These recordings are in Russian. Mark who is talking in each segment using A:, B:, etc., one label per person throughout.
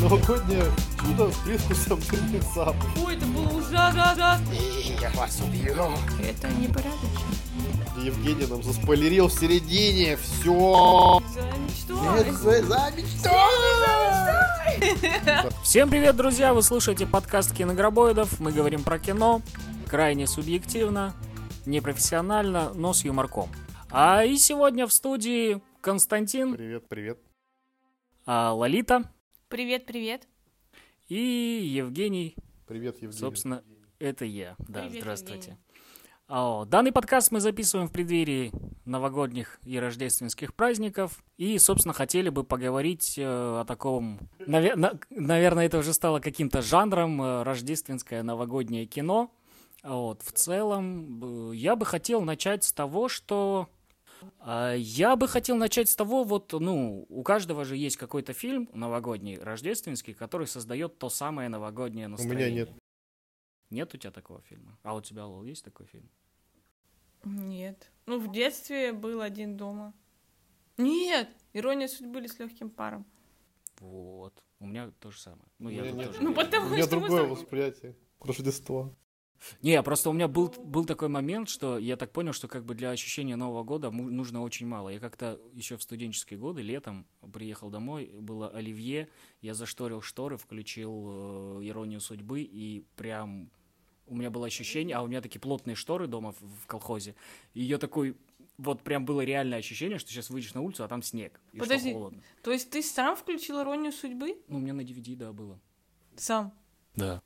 A: Новогоднее чудо с привкусом запахов.
B: Ой, это было ужасно.
C: Я вас убью.
B: Это непорядочно.
A: Евгений нам заспойлерил в середине. Все.
B: За мечтой.
D: Всем привет, друзья! Вы слушаете подкаст Киногробоидов. Мы говорим про кино крайне субъективно, непрофессионально, но с юморком. А и сегодня в студии Константин,
A: Привет, привет.
D: а, Лолита
B: Привет, привет.
D: и Евгений.
A: Привет, Евгений.
D: Собственно, это я. Да,
B: Привет,
D: здравствуйте.
B: Евгений.
D: О, Данный подкаст мы записываем в преддверии новогодних и рождественских праздников. И, собственно, хотели бы поговорить э, о таком... наве- на- наверное, это уже стало каким-то жанром э, рождественское новогоднее кино. Вот, в целом, э, я бы хотел начать с того, что... а, Я бы хотел начать с того, вот, ну, у каждого же есть какой-то фильм новогодний, рождественский, который создает то самое новогоднее
A: У
D: настроение.
A: меня нет.
D: Нет у тебя такого фильма? А у тебя, Лол, есть такой фильм?
B: Нет. Ну, в детстве был один дома. Нет! Ирония судьбы или с легким паром.
D: Вот. У меня то же самое. Ну,
A: У
D: я
A: нет.
D: тоже
B: Ну, потому
A: У меня
B: что мы
A: другое
B: с-
A: восприятие Рождества.
D: Не, просто у меня был, был такой момент, что я так понял, что как бы для ощущения Нового года нужно очень мало. Я как-то еще в студенческие годы, летом, приехал домой, было оливье, я зашторил шторы, включил э, «Иронию судьбы», и прям у меня было ощущение, а у меня такие плотные шторы дома в, в колхозе, и я такой, вот прям было реальное ощущение, что сейчас выйдешь на улицу, а там снег, и что
B: Подожди.
D: холодно.
B: То есть ты сам включил иронию судьбы?
D: Ну, у меня на DVD, да, было.
B: Сам.
D: Да.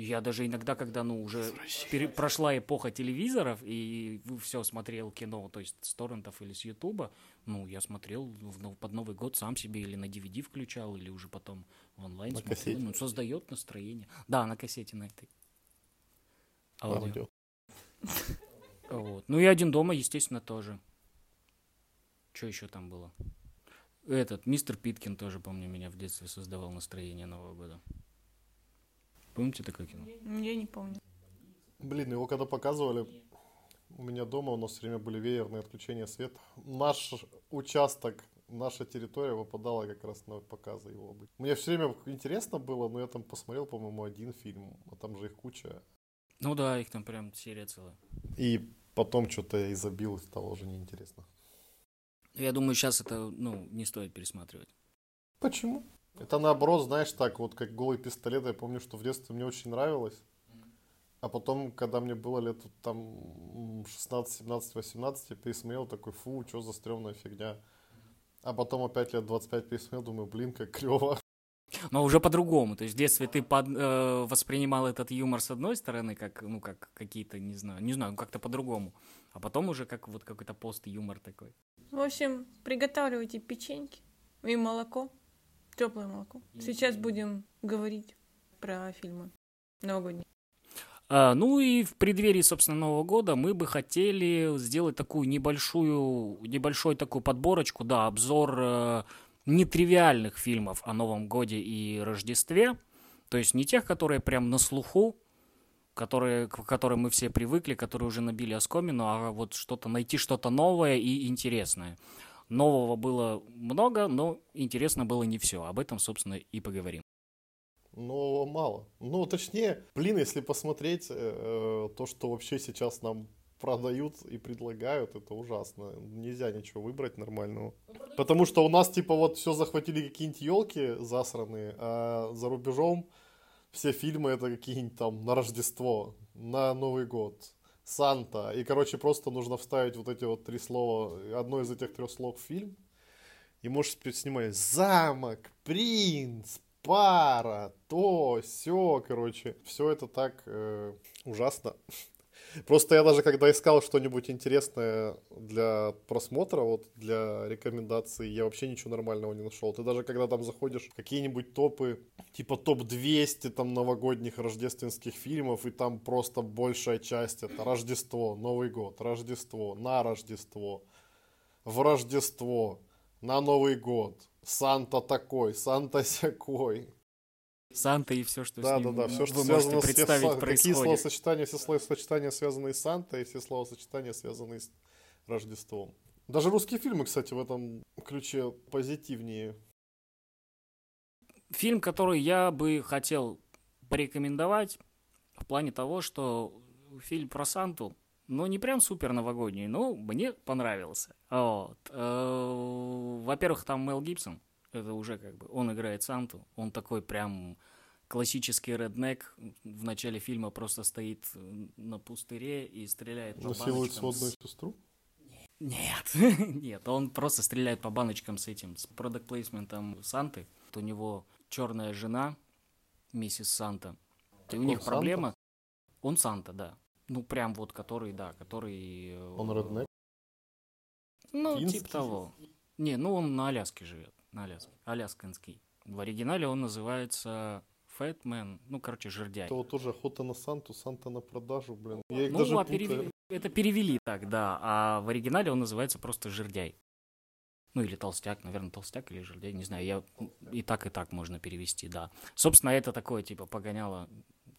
D: Я даже иногда, когда, ну, уже пере- прошла эпоха телевизоров, и все смотрел кино, то есть с торрентов или с Ютуба, ну, я смотрел в под Новый год сам себе или на DVD включал, или уже потом в онлайн
A: На
D: смотрел.
A: кассете?
D: Ну, создает настроение. Да, на кассете на этой. Аудио. Вот. Ну и один дома, естественно, тоже. Что еще там было? Этот, мистер Питкин тоже, помню, меня в детстве создавал настроение Нового года. Помните такое кино?
B: Я не помню.
A: Блин, его когда показывали, у меня дома у нас все время были веерные отключения света. Наш участок, наша территория выпадала как раз на показы его. Мне все время интересно было, но я там посмотрел, по-моему, один фильм, а там же их куча.
D: Ну да, их там прям серия целая.
A: И потом что-то я и забил, и стало уже неинтересно.
D: Я думаю, сейчас это, ну, не стоит пересматривать.
A: Почему? Это наоборот, знаешь, так вот как голый пистолет. Я помню, что в детстве мне очень нравилось. А потом, когда мне было лет там м, 16, 17, 18, я пересмотрел такой, фу, что за стрёмная фигня. А потом опять лет 25 пересмотрел, думаю, блин, как клево.
D: Но уже по-другому. То есть в детстве ты под- э, воспринимал этот юмор с одной стороны, как, ну, как какие-то, не знаю, не знаю, как-то по-другому. А потом уже как вот какой-то пост-юмор такой.
B: В общем, приготавливайте печеньки и молоко. Теплое молоко. Сейчас будем говорить про фильмы новогодние.
D: А, ну и в преддверии, собственно, Нового года мы бы хотели сделать такую небольшую, небольшую такую подборочку, да, обзор э, нетривиальных фильмов о Новом годе и Рождестве. То есть не тех, которые прям на слуху, которые, к которым мы все привыкли, которые уже набили оскомину, а вот что-то найти что-то новое и интересное. Нового было много, но интересно было не все. Об этом, собственно, и поговорим.
A: Но мало. Ну, точнее, блин, если посмотреть э, то, что вообще сейчас нам продают и предлагают, это ужасно. Нельзя ничего выбрать нормального. Потому что у нас, типа, вот все захватили какие-нибудь елки засранные, а за рубежом все фильмы это какие-нибудь там на Рождество, на Новый год, Санта. И, короче, просто нужно вставить вот эти вот три слова, одно из этих трех слов в фильм. И можешь снимать замок, принц, пара, то, все, короче. Все это так э, ужасно. Просто я даже когда искал что-нибудь интересное для просмотра, вот для рекомендаций, я вообще ничего нормального не нашел. Ты даже когда там заходишь какие-нибудь топы, типа топ-200 там новогодних рождественских фильмов, и там просто большая часть это Рождество, Новый год, Рождество, на Рождество, в Рождество, на Новый год, Санта такой, Санта сякой.
D: Санта и все, что
A: Да,
D: с
A: да,
D: ним
A: да, все, что
D: вы
A: связано
D: можете
A: с
D: представить
A: Какие
D: происходит.
A: словосочетания, все словосочетания, связанные с Сантой, и все словосочетания, связанные с Рождеством. Даже русские фильмы, кстати, в этом ключе позитивнее
D: фильм, который я бы хотел порекомендовать в плане того, что фильм про Санту, ну, не прям супер новогодний, но мне понравился. Вот. Э, во-первых, там Мел Гибсон, это уже как бы, он играет Санту, он такой прям классический реднек в начале фильма просто стоит на пустыре и стреляет по
A: Насилует сводную сестру?
D: Нет, нет, он просто стреляет по баночкам с этим, с продукт плейсментом Санты. У него черная жена, миссис Санта. И у них проблема.
A: Санта?
D: Он Санта, да. Ну, прям вот который, да, который... э,
A: Он реднек?
D: Ну,
A: финский?
D: типа того. Не, ну он на Аляске живет, на Аляске, алясканский. В оригинале он называется Фэтмен, ну, короче, жердяй.
A: Это вот тоже охота на Санту, Санта на продажу, блин. Я их
D: Ну,
A: даже
D: а перевели- это перевели так, да, а в оригинале он называется просто жердяй. Ну, или толстяк, наверное, толстяк или жердяй, не знаю, я и так, и так можно перевести, да. Собственно, это такое, типа, погоняло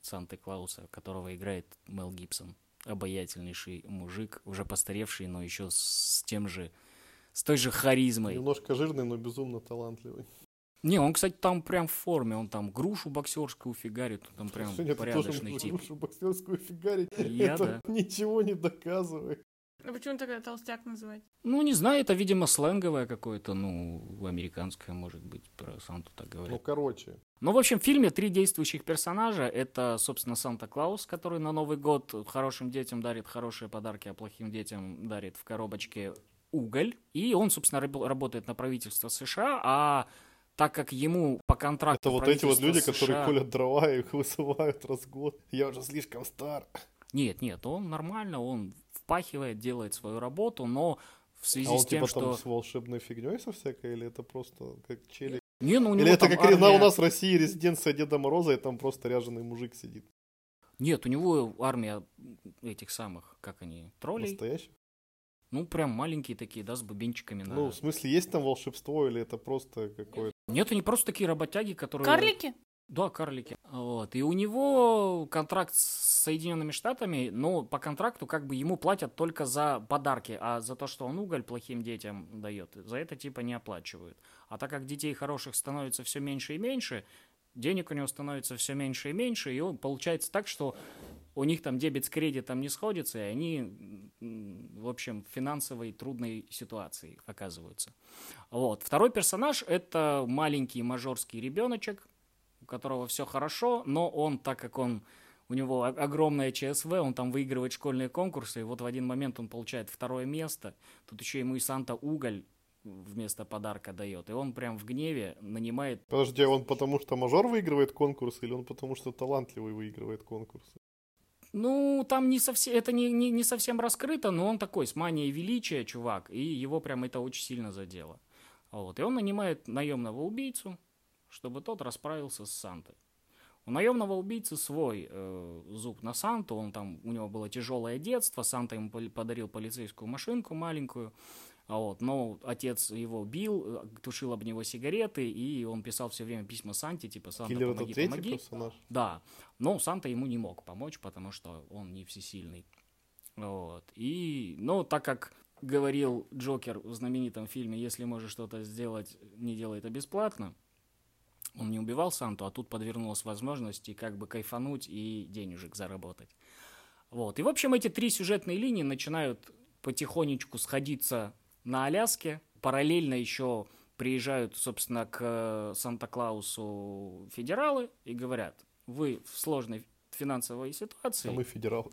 D: Санты-Клауса, которого играет Мел Гибсон. Обаятельнейший мужик, уже постаревший, но еще с тем же, с той же харизмой.
A: Немножко жирный, но безумно талантливый.
D: Не, он, кстати, там прям в форме, он там грушу боксерскую фигарит, он там прям
A: тоже
D: порядочный тип.
A: грушу боксерскую фигарить.
D: Я,
A: это ничего не доказывает.
B: А почему тогда толстяк называть?
D: Ну, не знаю, это, видимо, сленговое какое-то, ну, американское, может быть, про Санту так
A: Ну,
D: говорят.
A: короче.
D: Ну, в общем, в фильме три действующих персонажа. Это, собственно, Санта-Клаус, который на Новый год хорошим детям дарит хорошие подарки, а плохим детям дарит в коробочке уголь. И он, собственно, раб- работает на правительство США, а так как ему по контракту
A: Это вот эти вот люди, которые
D: США
A: колят дрова и их высывают раз в год. Я уже слишком стар.
D: Нет, нет, он нормально, он впахивает, делает свою работу, но в связи
A: А он
D: с тем,
A: типа там
D: что...
A: с волшебной фигней со всякой, или это просто как челик?
D: Не, ну, у него
A: Или это
D: там
A: как на- у
D: армия-
A: нас в России резиденция Деда Мороза, и там просто ряженый мужик сидит.
D: Нет, у него армия этих самых, как они, троллей.
A: Настоящий?
D: Ну, прям маленькие такие, да, с бубенчиками. на-
A: Ну, в смысле, есть там волшебство, или это просто какое-то...
D: Нет, они просто такие работяги, которые...
B: Карлики?
D: Да, карлики. Вот. И у него контракт с Соединенными Штатами, но по контракту как бы ему платят только за подарки, а за то, что он уголь плохим детям дает, за это типа не оплачивают. А так как детей хороших становится все меньше и меньше, денег у него становится все меньше и меньше, и он получается так, что у них там дебет с кредитом не сходится, и они, в общем, в финансовой трудной ситуации оказываются. Вот. Второй персонаж — это маленький мажорский ребеночек, у которого все хорошо, но он, так как он у него огромное ЧСВ, он там выигрывает школьные конкурсы, и вот в один момент он получает второе место. Тут еще ему и Санта уголь вместо подарка дает. И он прям в гневе нанимает...
A: Подожди, а он потому что мажор выигрывает конкурс, или он потому что талантливый выигрывает конкурсы?
D: Ну, там не совсем, это не, не, не совсем раскрыто, но он такой, с манией величия, чувак, и его прям это очень сильно задело. Вот. И он нанимает наемного убийцу, чтобы тот расправился с Сантой. У наемного убийцы свой э, зуб на Санту, он там, у него было тяжелое детство, Санта ему подарил полицейскую машинку маленькую, вот, но отец его бил, э, тушил об него сигареты, и он писал все время письма Санте, типа, Санта,
A: Киллер это
D: помоги,
A: третий
D: помоги.
A: персонаж?
D: Да, но Санта ему не мог помочь, потому что он не всесильный. Вот. И, ну, так как говорил Джокер в знаменитом фильме «Если можешь что-то сделать, не делай это бесплатно», он не убивал Санту, а тут подвернулась возможность и как бы кайфануть и денежек заработать. Вот. И, в общем, эти три сюжетные линии начинают потихонечку сходиться на Аляске. Параллельно еще приезжают, собственно, к э, Санта-Клаусу федералы и говорят, вы в сложной финансовой ситуации.
A: А мы федералы.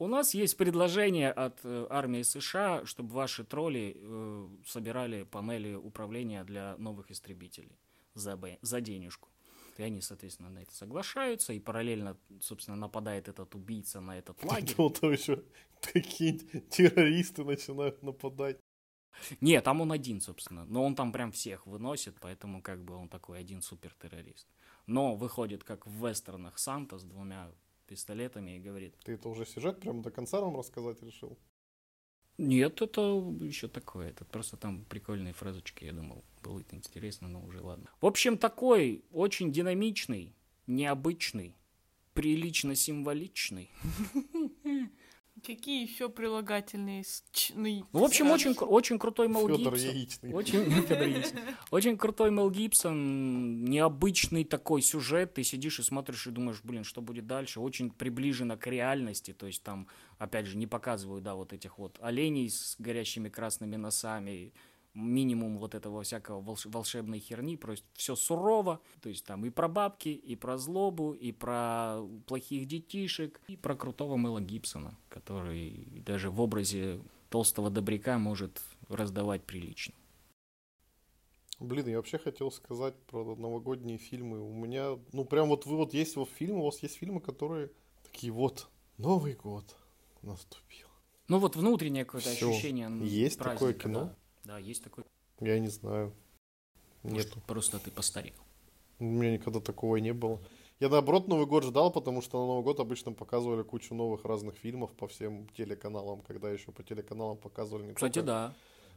D: У нас есть предложение от э, армии США, чтобы ваши тролли э, собирали панели управления для новых истребителей за, за денежку. И они, соответственно, на это соглашаются, и параллельно, собственно, нападает этот убийца на этот лагерь.
A: Еще какие-нибудь террористы начинают нападать.
D: Не, там он один, собственно. Но он там прям всех выносит, поэтому как бы он такой один супертеррорист. Но выходит, как в вестернах Санта с двумя пистолетами и говорит,
A: Ты это уже сюжет прям до конца нам рассказать решил?
D: Нет, это еще такое. Это просто там прикольные фразочки, я думал, будет интересно, но уже ладно. В общем, такой очень динамичный, необычный, прилично символичный.
B: Какие еще прилагательные? Счны?
D: Ну, в общем, очень, очень крутой Мел
A: Федор
D: Гибсон.
A: Яичный.
D: Очень, Фёдор Яичный. очень крутой Мел Гибсон, необычный такой сюжет, ты сидишь и смотришь и думаешь, блин, что будет дальше, очень приближено к реальности, то есть там, опять же, не показывают, да, вот этих вот оленей с горящими красными носами, минимум вот этого всякого волш- волшебной херни, просто все сурово, то есть там и про бабки, и про злобу, и про плохих детишек, и про крутого Мэла Гибсона, который даже в образе толстого добряка может раздавать прилично.
A: Блин, я вообще хотел сказать про новогодние фильмы. У меня, ну прям вот вы вот есть вот фильмы, у вас есть фильмы, которые такие вот, Новый год наступил.
D: Ну вот внутреннее какое-то
A: Всё.
D: ощущение
A: Есть такое
D: праздника,
A: кино?
D: Да. Да, есть такое.
A: Я не знаю.
D: Может,
A: Нету.
D: Просто ты постарел.
A: У меня никогда такого и не было. Я наоборот Новый год ждал, потому что на Новый год обычно показывали кучу новых разных фильмов по всем телеканалам, когда еще по телеканалам показывали не
D: Кстати, да.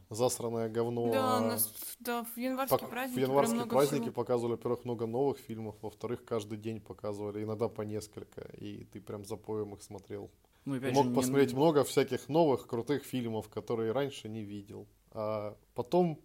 A: засранное говно,
B: Да,
A: а
B: у нас да, в январские
A: пок-
B: праздники
A: в
B: прям
A: январские
B: много
A: праздники
B: всего.
A: показывали, во-первых, много новых фильмов, во-вторых, каждый день показывали, иногда по несколько, и ты прям запоем их смотрел.
D: Ну, опять
A: мог
D: же, не-
A: посмотреть много всяких новых крутых фильмов, которые раньше не видел. А потом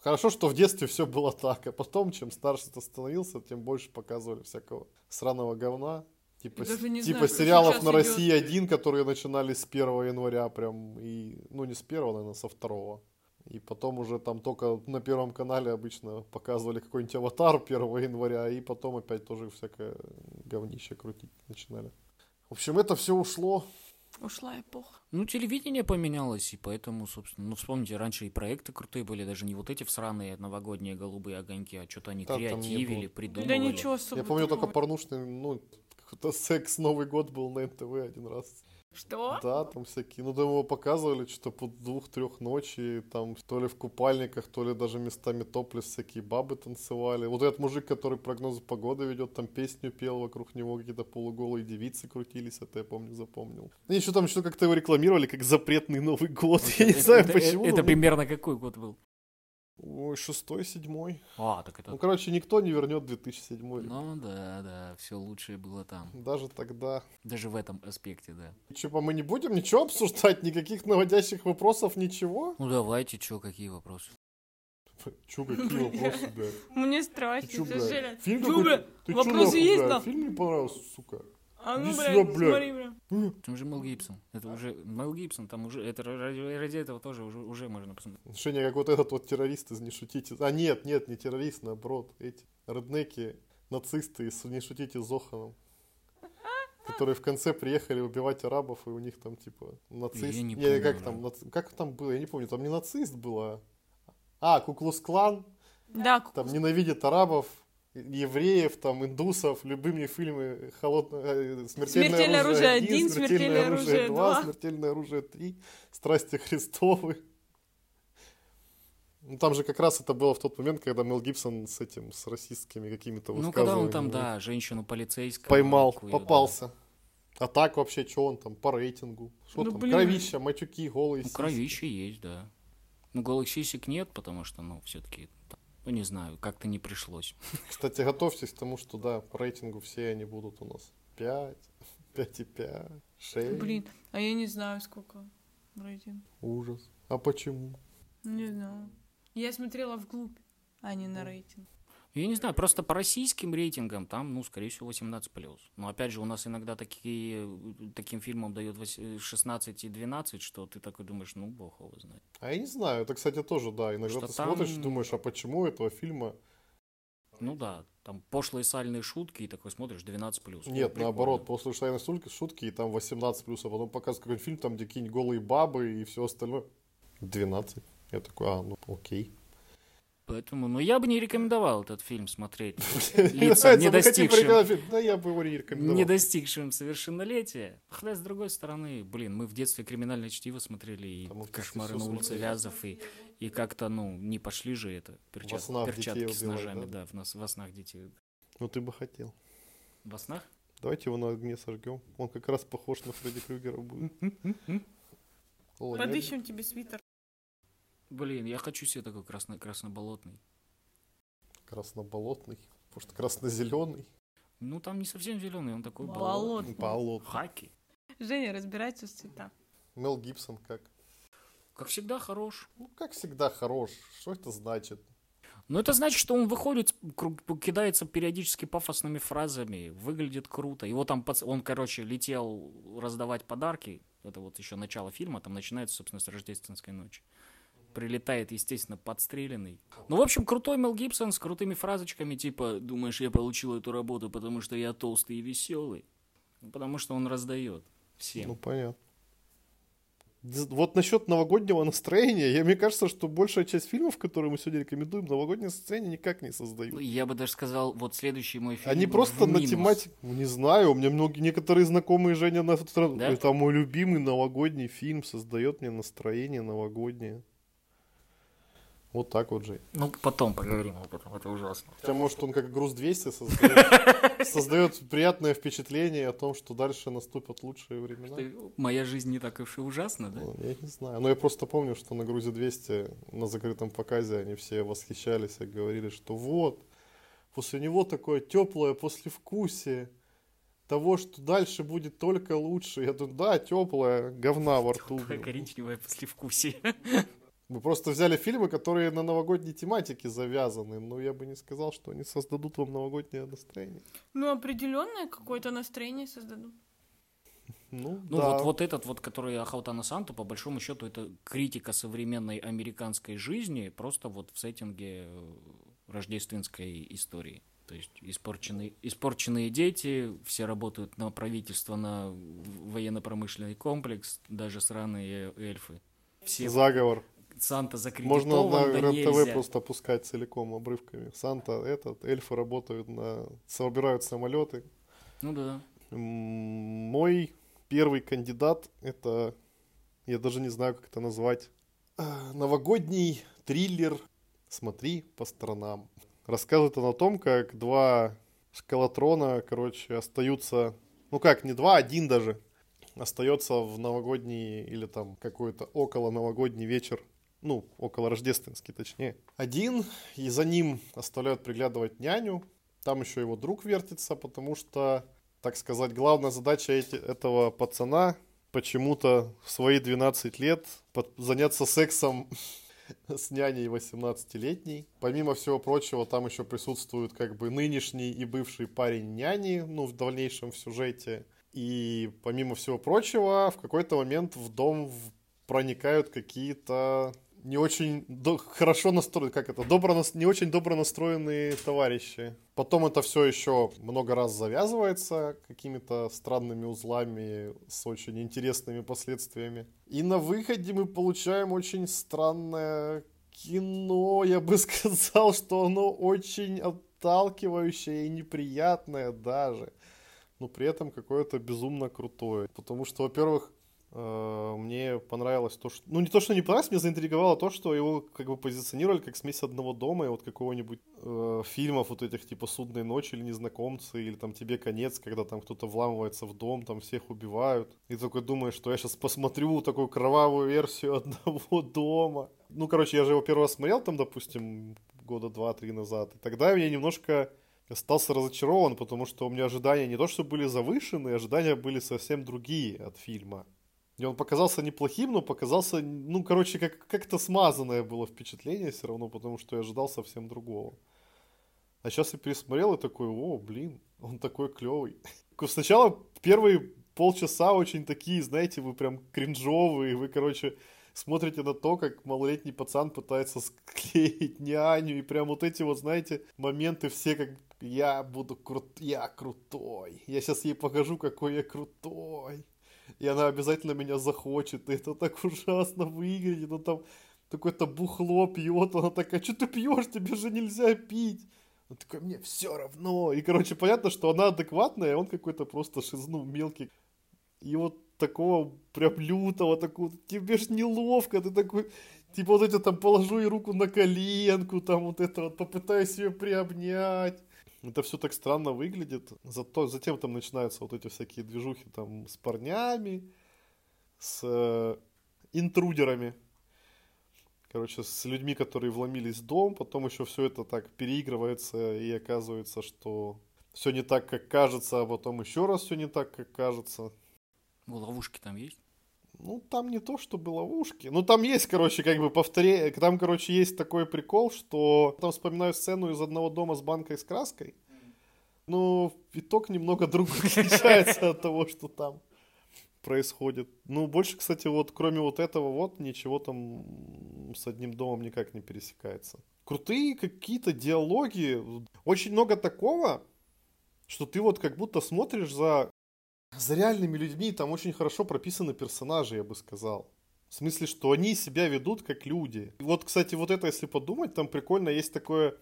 A: Хорошо, что в детстве все было так, а потом, чем старше ты становился, тем больше показывали всякого сраного говна. Типа, типа
B: знаю,
A: сериалов на
B: идёт.
A: России 1, которые начинались с 1 января прям, и, ну не с 1, наверное, со 2. И потом уже там только на Первом канале обычно показывали какой-нибудь аватар 1 января, и потом опять тоже всякое говнище крутить начинали. В общем, это все ушло.
B: Ушла эпоха.
D: Ну, телевидение поменялось, и поэтому, собственно, ну, вспомните, раньше и проекты крутые были, даже не вот эти всраные новогодние голубые огоньки, а что-то они
A: Да,
D: креативили, придумывали.
B: Да ничего особо
A: Я помню только порнушный, ну, какой-то секс Новый год был на НТВ один раз.
B: Что?
A: Да, там всякие, ну, там его показывали что-то по двух-трех ночи, там то ли в купальниках, то ли даже местами топлес всякие бабы танцевали. Вот этот мужик, который прогнозы погоды ведет, там песню пел, вокруг него какие-то полуголые девицы крутились, это я помню, запомнил. И еще там что как-то его рекламировали как запретный Новый год, я не знаю почему.
D: Это примерно какой год был?
A: Ой, шестой, седьмой.
D: А, так это...
A: Ну, короче, никто не вернет 2007.
D: Ну да, да, все лучшее было там.
A: Даже тогда.
D: Даже в этом аспекте, да.
A: Типа мы не будем ничего обсуждать, никаких наводящих вопросов, ничего?
D: Ну давайте, что, какие вопросы?
A: Чё, какие вопросы, блядь?
B: Мне страшно,
A: чё. Фильм
B: Чё,
A: какой-то? чё,
B: Вопросы есть,
A: блядь?
B: нахуй?
A: Фильм не понравился, сука.
B: А ну,
A: Иди
B: блядь,
A: сюда, блядь.
B: смотри, бля.
D: Там же Мел Гибсон. Это уже... Мел Гибсон, там уже... Это ради, ради этого тоже уже, уже можно посмотреть.
A: Шеня, как вот этот вот террорист из «Не шутите». А нет, нет, не террорист, наоборот. Эти реднеки, нацисты из «Не шутите с Зоханом». Которые в конце приехали убивать арабов, и у них там типа нацист.
D: Я не
A: Не,
D: помню
A: как там, нац- как там было, я не помню, там не нацист было. А, Куклус-клан,
B: Да,
A: там ненавидит арабов, евреев, там, индусов, любыми фильмы холодное, э, смертельное,
B: Смертельное оружие
A: оружие 1,
B: один, смертельное оружие
A: 2,
B: два».
A: смертельное оружие 3, страсти Христовы. Ну, там же как раз это было в тот момент, когда Мел Гибсон с этим, с расистскими какими-то
D: Ну, когда он там, да, женщину полицейского.
A: поймал,
D: такую, да.
A: попался. А так вообще, что он там по рейтингу? Что
B: Ну,
A: там?
B: блин.
A: Кровища, матюки, голые
D: Ну,
A: сиськи.
D: кровище есть, да. Ну, голых сисек нет, потому что, ну, все-таки, ну, не знаю, как-то не пришлось.
A: Кстати, готовьтесь к тому, что да, по рейтингу все они будут у нас 5, 5,5, 6.
B: Блин, а я не знаю, сколько рейтинг.
A: Ужас. А почему?
B: Не знаю. Я смотрела вглубь, а не на рейтинг.
D: Я не знаю, просто по российским рейтингам там, ну, скорее всего, 18 плюс. Но опять же, у нас иногда такие, таким фильмам дают вось- 16 и 12, что ты такой думаешь, ну, бог его знает.
A: А я не знаю, это, кстати, тоже, да. Иногда
D: Что
A: ты
D: там-
A: смотришь и думаешь, а почему этого фильма...
D: Ну да, там пошлые сальные шутки, и такой смотришь 12 плюс.
A: Нет, наоборот, после шайной шутки, шутки, и там 18 плюс, а потом показывают какой-нибудь фильм, там, где какие-нибудь голые бабы и все остальное. 12. Я такой, а, ну, окей.
D: Поэтому, ну, я бы не рекомендовал этот фильм смотреть лицам, не достигшим.
A: Да, я бы его не рекомендовал.
D: не достигшим совершеннолетия. Хотя, с другой стороны, блин, мы в детстве криминальное чтиво смотрели, и кошмары на улице. Вязов, и, и как-то, ну, не пошли же это, перчат- перчатки с ножами,
A: да?
D: да, в, нас, во снах детей.
A: Ну, ты бы хотел.
D: Во снах?
A: Давайте его на огне сожгем. Он как раз похож на Фредди Крюгера будет.
B: Подыщем тебе свитер.
D: Блин, я хочу себе такой красно красноболотный.
A: Красноболотный. Может, красно-зеленый?
D: Ну, там не совсем зеленый, он такой
B: Болотный.
A: Болотный.
D: Хаки.
B: Женя разбирается в цветах.
A: Мел Гибсон как?
D: Как всегда, хорош.
A: Ну, как всегда, хорош. Что это значит?
D: Ну, это значит, что он выходит, кидается периодически пафосными фразами, выглядит круто. Его там, он, короче, летел раздавать подарки. Это вот еще начало фильма, там начинается, собственно, с рождественской ночи. Прилетает, естественно, подстреленный. Ну, в общем, крутой Мел Гибсон с крутыми фразочками, типа, думаешь, я получил эту работу, потому что я толстый и веселый? Ну, Потому что он раздает всем.
A: Ну, понятно. Вот насчет новогоднего настроения, я, мне кажется, что большая часть фильмов, которые мы сегодня рекомендуем, новогоднее настроение никак не создают.
D: Я бы даже сказал, вот следующий мой фильм
A: Они просто на тематику... Не знаю, у меня многие, некоторые знакомые Женя на
D: Да?
A: Это мой любимый новогодний фильм, создает мне настроение новогоднее. Вот так вот, Жень.
D: Ну, потом поговорим об этом, это ужасно.
A: Хотя, может, он как груз 200 создает, создает приятное впечатление о том, что дальше наступят лучшие времена.
D: Моя жизнь не так уж и ужасна, да?
A: Ну, я не знаю. Но я просто помню, что на грузе 200 на закрытом показе они все восхищались и говорили, что вот, после него такое теплое послевкусие того, что дальше будет только лучше. Я думаю, да, теплое, говна во рту.
D: Такое коричневое послевкусие.
A: Мы просто взяли фильмы, которые на новогодней тематике завязаны, но я бы не сказал, что они создадут вам новогоднее настроение.
B: Ну, определенное какое-то настроение создадут.
A: Ну,
D: Ну,
A: да.
D: вот, вот этот вот, который «Охота на Санту», по большому счету, это критика современной американской жизни, просто вот в сеттинге э, рождественской истории. То есть испорченные, испорченные дети, все работают на правительство, на военно-промышленный комплекс, даже сраные эльфы. Все
A: Заговор.
D: Санта
A: Можно
D: закредитован,
A: на
D: да
A: РЕН-ТВ просто пускать целиком обрывками. Санта, этот, эльфы работают на... собирают самолеты.
D: Ну да.
A: Мой первый кандидат это, я даже не знаю, как это назвать, А, новогодний триллер «Смотри по сторонам». Рассказывает он о том, как два шкалатрона, короче, остаются, ну как, не два, один даже, остается в новогодний или там какой-то около новогодний вечер, ну, около рождественский точнее. Один, и за ним оставляют приглядывать няню, там еще его друг вертится, потому что, так сказать, главная задача эти- этого пацана почему-то в свои 12 лет под- заняться сексом с няней 18-летней. Помимо всего прочего, там еще присутствует как бы нынешний и бывший парень няни, ну, в дальнейшем в сюжете. И помимо всего прочего, в какой-то момент в дом проникают какие-то не очень до- хорошо настроенные, как это, добро нас- не очень добро настроенные товарищи. Потом это все еще много раз завязывается какими-то странными узлами с очень интересными последствиями. И на выходе мы получаем очень странное кино. Я бы сказал, что оно очень отталкивающее и неприятное даже. Но при этом какое-то безумно крутое. Потому что, во-первых, мне понравилось то, что... Ну, не то, что не понравилось, меня заинтриговало то, что его как бы позиционировали как смесь одного дома и вот какого-нибудь э, фильмов вот этих типа «Судной ночи» или «Незнакомцы», или там «Тебе конец», когда там кто-то вламывается в дом, там всех убивают. И такой думаешь, что я сейчас посмотрю такую кровавую версию одного дома. Ну, короче, я же его первый раз смотрел там, допустим, года два-три назад. И тогда я немножко остался разочарован, потому что у меня ожидания не то, что были завышены, ожидания были совсем другие от фильма. И он показался неплохим, но показался, ну, короче, как, как-то смазанное было впечатление все равно, потому что я ожидал совсем другого. А сейчас я пересмотрел и такой, о, блин, он такой клевый. Сначала первые полчаса очень такие, знаете, вы прям кринжовые, вы, короче, смотрите на то, как малолетний пацан пытается склеить няню, и прям вот эти вот, знаете, моменты все как я буду крут, я крутой, я сейчас ей покажу, какой я крутой, и она обязательно меня захочет, и это так ужасно выглядит, он там какое-то бухло пьет, она такая, что ты пьешь, тебе же нельзя пить. Он такой, мне все равно. И, короче, понятно, что она адекватная, а он какой-то просто шизну мелкий. И вот такого прям лютого, такого, тебе ж неловко, ты такой, типа вот это там положу ей руку на коленку, там вот это вот попытаюсь ее приобнять. Это все так странно выглядит. Зато затем там начинаются вот эти всякие движухи там с парнями, с э, интрудерами. Короче, с людьми, которые вломились в дом, потом еще все это так переигрывается, и оказывается, что все не так, как кажется, а потом еще раз все не так, как кажется.
D: Ловушки там есть?
A: Ну, там не то, чтобы ловушки. Ну, там есть, короче, как бы повторение. Там, короче, есть такой прикол, что там вспоминаю сцену из одного дома с банкой с краской. Ну, итог немного другой отличается от того, что там происходит. Ну, больше, кстати, вот кроме вот этого вот, ничего там с одним домом никак не пересекается. Крутые какие-то диалоги. Очень много такого, что ты вот как будто смотришь за, за реальными людьми, там очень хорошо прописаны персонажи, я бы сказал. В смысле, что они себя ведут как люди. И вот, кстати, вот это, если подумать, там прикольно есть такое,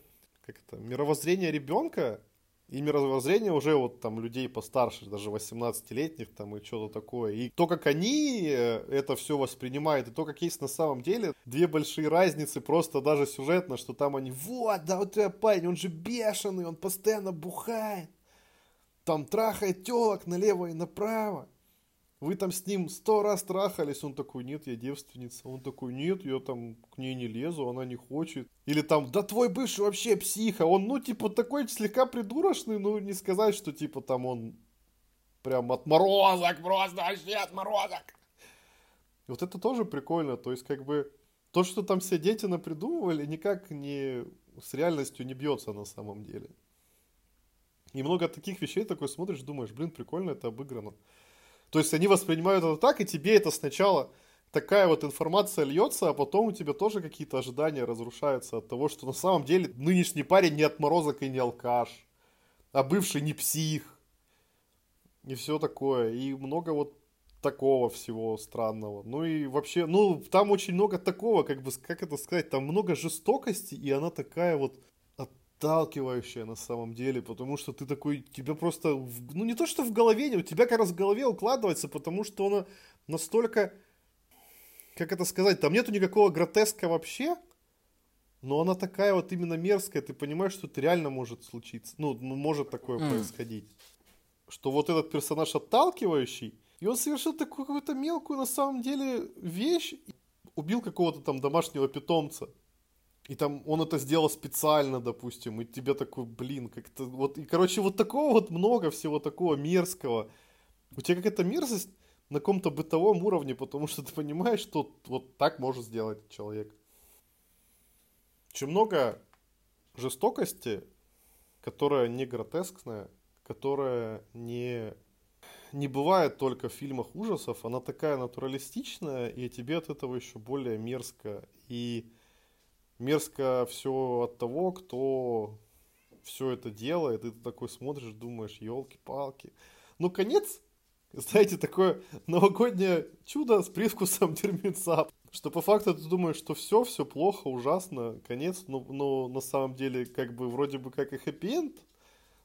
A: как это, мировоззрение ребенка, и мировоззрение уже вот там людей постарше, даже 18-летних там и что-то такое. И то, как они э, это все воспринимают, и то, как есть на самом деле, две большие разницы просто даже сюжетно, что там они, вот, да вот этот парень, он же бешеный, он постоянно бухает, там трахает телок налево и направо. Вы там с ним сто раз трахались, он такой, нет, я девственница. Он такой, нет, я там к ней не лезу, она не хочет. Или там, да твой бывший вообще психа. Он, ну, типа, такой слегка придурочный, ну, не сказать, что, типа, там он прям отморозок, просто вообще отморозок. И вот это тоже прикольно, то есть, как бы, то, что там все дети напридумывали, никак не с реальностью не бьется на самом деле. И много таких вещей такой смотришь, думаешь, блин, прикольно это обыграно. То есть они воспринимают это так, и тебе это сначала такая вот информация льется, а потом у тебя тоже какие-то ожидания разрушаются от того, что на самом деле нынешний парень не отморозок и не алкаш, а бывший не псих. И все такое. И много вот такого всего странного. Ну и вообще, ну там очень много такого, как бы, как это сказать, там много жестокости, и она такая вот отталкивающая на самом деле, потому что ты такой, тебя просто, ну не то что в голове, у тебя как раз в голове укладывается, потому что она настолько, как это сказать, там нету никакого гротеска вообще, но она такая вот именно мерзкая, ты понимаешь, что это реально может случиться, ну, может такое mm. происходить. Что вот этот персонаж отталкивающий, и он совершил такую какую-то мелкую на самом деле вещь, убил какого-то там домашнего питомца. И там он это сделал специально, допустим, и тебе такой, блин, как-то вот, и, короче, вот такого вот много всего такого мерзкого. У тебя какая-то мерзость на каком-то бытовом уровне, потому что ты понимаешь, что вот так может сделать человек. Очень много жестокости, которая не гротескная, которая не, не бывает только в фильмах ужасов, она такая натуралистичная, и тебе от этого еще более мерзко. И мерзко все от того, кто все это делает, и ты такой смотришь, думаешь, елки-палки. Ну, конец, знаете, такое новогоднее чудо с привкусом терминца. Что по факту ты думаешь, что все, все плохо, ужасно, конец, но, но на самом деле как бы вроде бы как и хэппи-энд,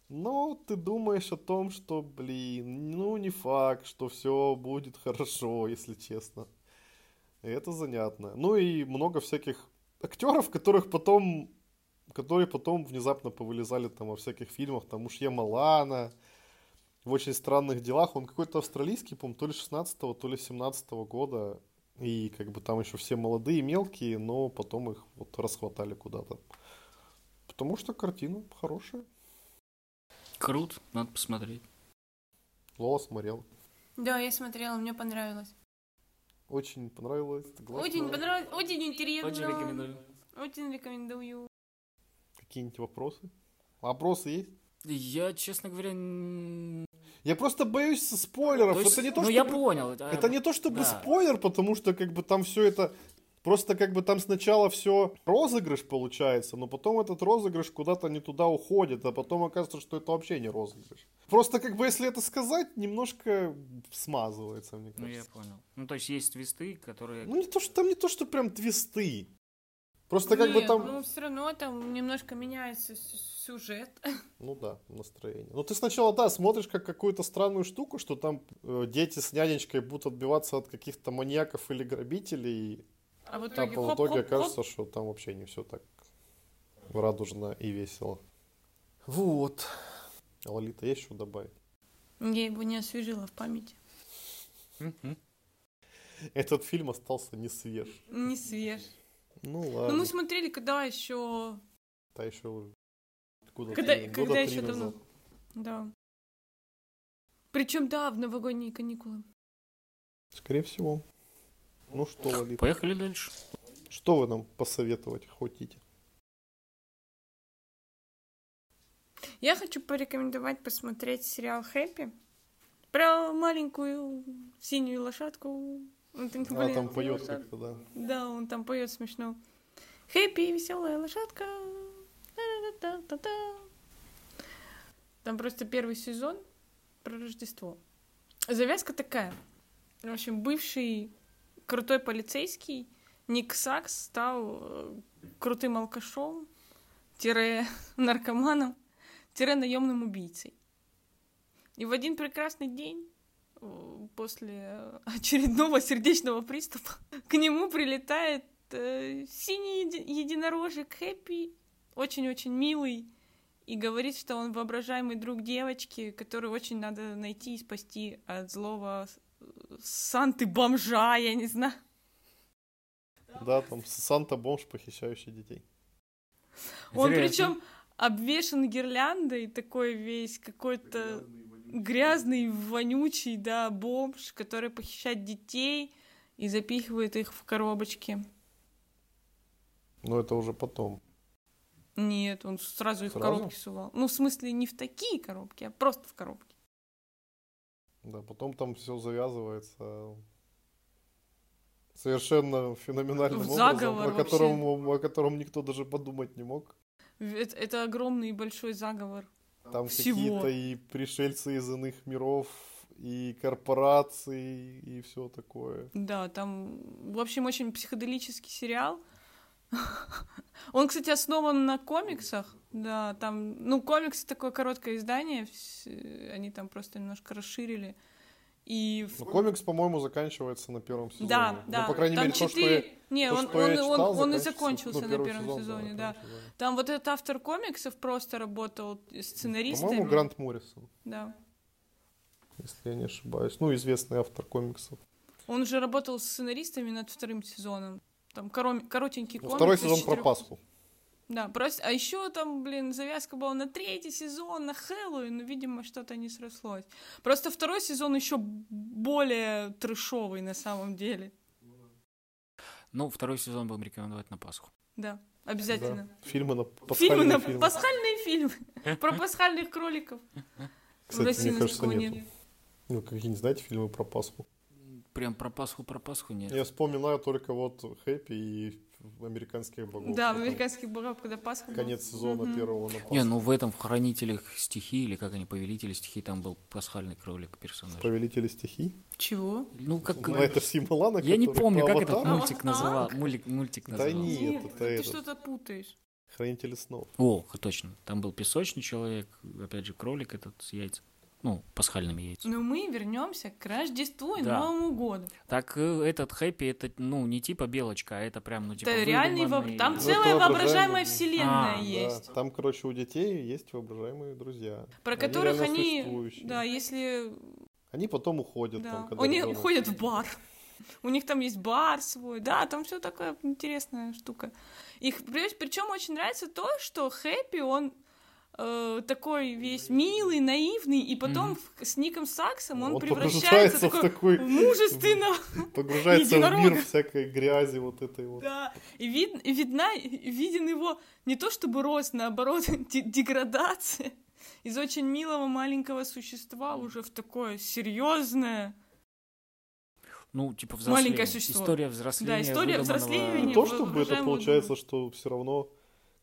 A: но ты думаешь о том, что, блин, ну не факт, что все будет хорошо, если честно. Это занятно. Ну и много всяких актеров, которых потом, которые потом внезапно повылезали там во всяких фильмах, там уж Малана, в очень странных делах. Он какой-то австралийский, по то ли 16-го, то ли 17-го года. И как бы там еще все молодые, мелкие, но потом их вот расхватали куда-то. Потому что картина хорошая.
D: Круто, надо посмотреть.
A: Лола смотрел.
B: Да, я смотрела, мне понравилось.
A: Очень понравилось.
B: Очень понравилось, очень интересно. Очень рекомендую. Очень рекомендую.
A: Какие-нибудь вопросы? Вопросы есть?
D: Я, честно говоря,
A: я просто боюсь спойлеров. есть, это не то,
D: ну,
A: чтобы...
D: я понял.
A: Это не то, чтобы да. спойлер, потому что как бы там все это Просто как бы там сначала все розыгрыш получается, но потом этот розыгрыш куда-то не туда уходит, а потом оказывается, что это вообще не розыгрыш. Просто как бы если это сказать, немножко смазывается, мне кажется.
D: Ну я понял. Ну то есть есть твисты, которые...
A: Ну не то, что там не то, что прям твисты. Просто как бы там...
B: ну все равно там немножко меняется сюжет.
A: Ну да, настроение. Ну ты сначала, да, смотришь как какую-то странную штуку, что там э, дети с нянечкой будут отбиваться от каких-то маньяков или грабителей,
B: а в итоге,
A: а в итоге хоп, окажется, хоп. что там вообще не все так радужно и весело. Вот. А Лолита, есть что добавить?
B: Я его не освежила в памяти.
A: Этот фильм остался не свеж.
B: Не свеж.
A: Ну ладно.
B: Ну мы смотрели, когда еще...
A: Да еще...
B: Куда когда, когда еще давно. Да. Причем, да, в новогодние каникулы.
A: Скорее всего. Ну что, Лолита,
D: Поехали дальше.
A: что вы нам посоветовать хотите?
B: Я хочу порекомендовать посмотреть сериал «Хэппи» про маленькую синюю лошадку. Вот,
A: А,
B: блин,
A: там поет как-то, да.
B: Да, он там поет смешно. Хэппи, веселая лошадка. Та-та-та-та-та. Там просто первый сезон про Рождество. Завязка такая. В общем, бывший крутой полицейский Ник Сакс стал э, крутым алкашом, тире наркоманом, тире наемным убийцей. И в один прекрасный день э, после очередного сердечного приступа к нему прилетает э, синий еди- единорожек Хэппи, очень-очень милый, и говорит, что он воображаемый друг девочки, которую очень надо найти и спасти от злого Санты-бомжа, я не знаю.
A: Да, там Санта-бомж, похищающий детей.
B: Он причем обвешан гирляндой, такой весь какой-то грязный, вонючий, да, бомж, который похищает детей и запихивает их в коробочки.
A: Но это уже потом.
B: Нет, он сразу их в коробки сувал. Ну, в смысле, не в такие коробки, а просто в коробки.
A: Да, потом там все завязывается совершенно феноменальным
B: В
A: образом, о
B: вообще.
A: котором, о котором никто даже подумать не мог.
B: Это, это огромный и большой заговор.
A: Там
B: Всего.
A: какие-то и пришельцы из иных миров, и корпорации, и все такое.
B: Да, там, в общем, очень психоделический сериал. Он, кстати, основан на комиксах. Да, там, ну, комиксы такое короткое издание, они там просто немножко расширили. И
A: Ну, комикс, по-моему, заканчивается на первом сезоне.
B: Да,
A: Ну,
B: да.
A: по крайней
B: там
A: мере, то, что я.
B: Не,
A: то,
B: он,
A: что
B: он,
A: я
B: он,
A: читал,
B: он и
A: заканчивается-
B: закончился
A: ну,
B: на первом
A: сезон,
B: сезоне, да.
A: сезоне.
B: Там вот этот автор комиксов просто работал сценаристом.
A: По-моему, Грант Моррисон,
B: Да.
A: если я не ошибаюсь. Ну, известный автор комиксов.
B: Он уже работал с сценаристами над вторым сезоном. Там коро- коротенький
A: Ну,
B: комикс.
A: второй
B: из
A: сезон про
B: четырёх-
A: Пасху.
B: Да, просто, а еще там, блин, завязка была на третий сезон, на Хэллоуин, но, видимо, что-то не срослось. Просто второй сезон еще более трешовый на самом деле.
D: Ну, второй сезон будем рекомендовать на Пасху.
B: Да, обязательно.
A: Да. Фильмы на
B: Фильмы
A: пасхальные
B: на
A: фильмы.
B: пасхальные фильмы про пасхальных кроликов.
A: Кстати, мне кажется,
B: такого
A: нет.
B: нет.
A: Ну, какие не знаете фильмы про Пасху?
D: Прям про Пасху, про Пасху нет.
A: Я вспоминаю только вот Хэппи и американских богов.
B: Да, в американских богах, когда Пасха.
A: Конец сезона
B: Мгм.
A: первого на Пасху.
D: Не, ну в этом в Хранителях стихи, или как они, Повелители стихи, там был пасхальный кролик персонаж.
A: Повелители стихий.
B: Чего?
D: Ну, как...
A: Ну, это Симолана,
D: Я не помню, как этот мультик называл. Мультик, мультик
A: Да
D: назывался.
A: нет, это
B: ты
A: этот.
B: что-то путаешь.
A: Хранители снов.
D: О, точно. Там был песочный человек, опять же, кролик этот с яйцем. Ну, пасхальными яйцами.
B: Но мы вернемся к Рождеству и
D: Да.
B: Новому году.
D: Так э, этот хэппи, это, ну, не типа белочка, а это прям, ну, типа
B: Это реальный
D: выдуманный-
B: Там
A: Ну,
B: целая воображаемая вселенная
D: А,
B: есть.
A: Да, там, короче, у детей есть воображаемые друзья.
B: Про
A: Они
B: которых они, да, если,
A: Они потом уходят.
B: да,
A: Там, когда
B: они уходят в бар. У них там есть бар свой, да, там все такая интересная штука. Их причем очень нравится то, что Хэппи он э, такой весь милый, наивный, и потом в- с Ником Саксом он,
A: Он
B: превращается
A: в
B: такой мужественного
A: Погружается в мир всякой грязи вот этой вот.
B: Да, и вид, видна, виден его не то чтобы рост, наоборот, де- деградация из очень милого маленького существа уже в такое серьезное.
D: Ну, типа взросление.
B: Маленькое существо.
D: История взросления.
B: Да, история взросления.
A: Не то, чтобы это получается, что все равно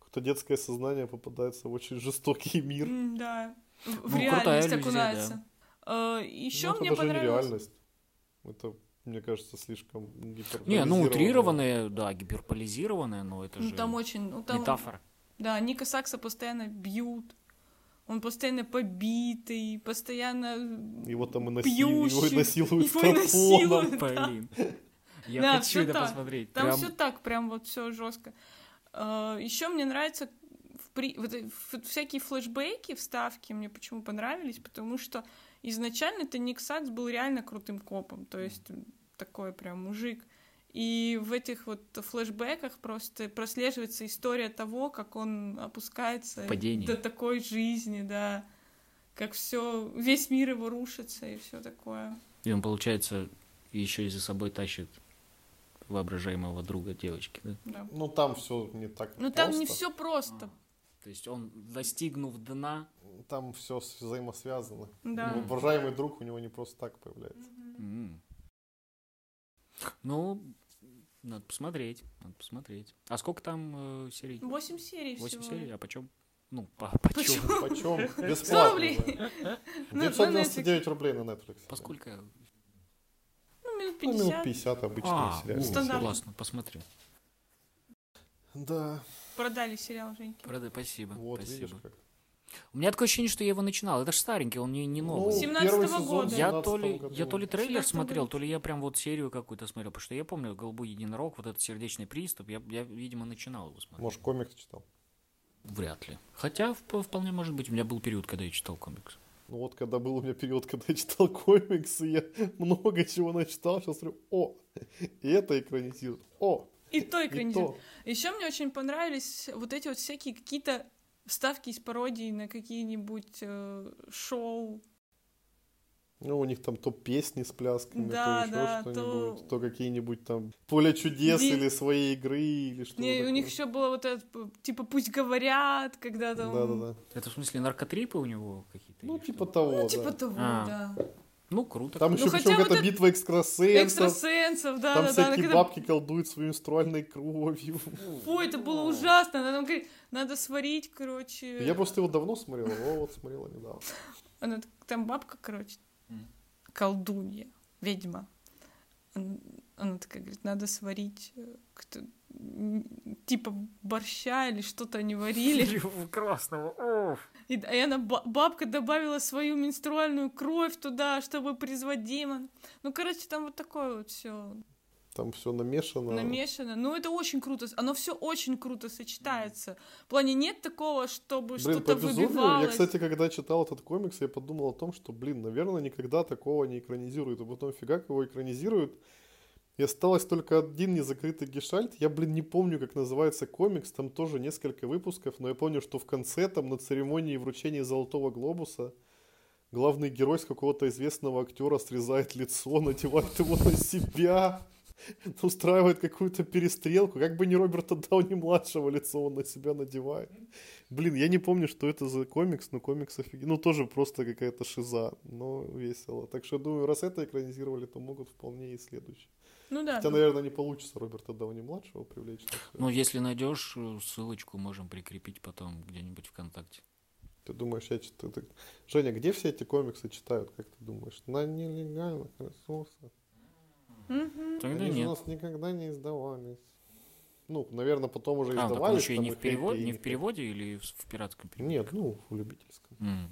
A: какое-то детское сознание попадается в очень жестокий мир.
B: Да, в,
D: Ну,
B: реальность
D: иллюзия,
B: окунается. Еще
A: Ну, это
B: мне
A: даже не
B: понравилось.
A: реальность. Это, мне кажется, слишком гиперболизированное.
D: Не, ну, утрированное, да, гиперполизированное, но это
B: Ну,
D: же
B: там очень, ну, там,
D: метафора.
B: да, Ника Сакса постоянно бьют, он постоянно побитый, постоянно
A: Его там и насилуют, его и насилуют
B: его и
A: топором.
B: насилуют, да.
D: Блин. Я
B: Да,
D: хочу это
B: так.
D: посмотреть.
B: Там
D: Прям
B: все так, прям вот все жестко. Еще мне нравится в при... вот, всякие флешбеки, вставки мне почему понравились, потому что изначально это Ник Сакс был реально крутым копом, то есть такой прям мужик. И в этих вот флешбеках просто прослеживается история того, как он опускается
D: Падение.
B: до такой жизни, да, как все, весь мир его рушится и все такое.
D: И он, получается, еще и за собой тащит воображаемого друга девочки, да?
B: Да.
A: Ну, там все не так
B: Ну там не все просто.
D: То есть он, достигнув дна,
A: Там все взаимосвязано.
B: Да.
A: Воображаемый друг у него не просто так появляется.
D: М. Ну, надо посмотреть, надо посмотреть. А сколько там э, серий?
B: Восемь серий
D: Восемь
B: всего.
D: серий, а почем? Ну, по, почем?
B: Почем?
A: Бесплатно.
B: рублей.
A: да.
B: На- на
A: 999 рублей на Netflix.
D: Поскольку...
B: Ну, минут
A: Ну, минут
B: 50.
A: 50 обычные
D: А,
A: сериалы.
D: у,
B: Стандарт.
D: классно, посмотрю.
A: Да,
B: Продали сериал Женьки.
D: Правда, спасибо,
A: вот видишь
D: спасибо.
A: как.
D: У меня такое ощущение, что я его начинал. Это же старенький, он не, не новый.
A: Ну,
B: 17-го
A: первый сезон
B: года.
D: Я
A: 17
D: то, ли, я то ли трейлер
B: 17-го
D: смотрел, то ли я прям вот серию какую-то смотрел. Потому что я помню «Голубой единорог», вот этот сердечный приступ. Я, я видимо, начинал его смотреть.
A: Может, комикс читал?
D: Вряд ли. Хотя вп- вполне может быть. У меня был период, когда я читал комикс.
A: Ну вот, когда был у меня период, когда я читал комиксы, я много чего начитал, сейчас смотрю, о, и это экранизируют, о,
B: И то экранизируют. Еще мне очень понравились вот эти вот всякие какие-то вставки из пародий на какие-нибудь э, шоу.
A: Ну, у них там то песни с плясками,
B: Да,
A: то еще
B: да,
A: что-нибудь,
B: то-
A: то... какие-нибудь там поле чудес
B: Ви-
A: или своей игры, или что-то
B: Не, у
A: такое.
B: них еще было вот это, типа, пусть говорят, когда там...
A: Да-да-да.
D: Это в смысле наркотрипы у него какие-то?
A: Ну, типа
D: что?
A: того,
B: Ну, типа
A: да.
B: того,
D: А.
B: да.
D: Ну, круто.
A: Там
B: Ну,
A: еще
B: хотя
A: причем
B: вот
A: это битва экстрасенсов,
B: Экстрасенсов, да,
A: там
B: да, да.
A: всякие
B: когда-
A: бабки колдуют своей менструальной кровью.
B: Фу, это было ужасно. Она там говорит, надо сварить, короче.
A: Я просто его давно смотрел, о, вот смотрела недавно.
B: Она, там бабка, короче. Колдунья, ведьма. Она, она такая говорит, надо сварить э, типа борща или что-то они варили.
D: Красного.
B: И, д- и она, ба- бабка добавила свою менструальную кровь туда, чтобы призвать демон. Ну, короче, там вот такое вот все
A: Там все намешано.
B: намешано. Ну, это очень круто. Оно все очень круто сочетается. В плане нет такого, чтобы
A: Блин,
B: что-то выбивалось.
A: я, кстати, когда читал этот комикс, я подумал о том, что, блин, наверное, никогда такого не экранизируют. А потом фигак его экранизируют. И осталось только один незакрытый гешальт. Я, блин, не помню, как называется комикс. Там тоже несколько выпусков. Но я помню, что в конце, там, на церемонии вручения Золотого Глобуса, главный герой с какого-то известного актера срезает лицо, надевает его на себя, устраивает какую-то перестрелку. Как бы не Роберта Дауни-младшего лицо он на себя надевает. Блин, я не помню, что это за комикс, но комикс офигенный. Ну, тоже просто какая-то шиза, но весело. Так что, думаю, раз это экранизировали, то могут вполне и следующий.
B: Ну да.
A: Хотя, наверное, не получится Роберта Дауни-младшего привлечь.
D: Ну, если найдешь, э, ссылочку можем прикрепить потом где-нибудь ВКонтакте.
A: Ты думаешь, я читаю... Женя, где все эти комиксы читают, как ты думаешь? На нелегальных ресурсах.
B: Мгм.
D: Тогда
A: Они же у
D: нет.
A: нас никогда не издавались. Ну, наверное, потом уже
D: А, так он
A: издавались.
D: еще и не в, перевод, не в переводе или в, в пиратском переводе?
A: Нет, ну, в любительском.
D: М.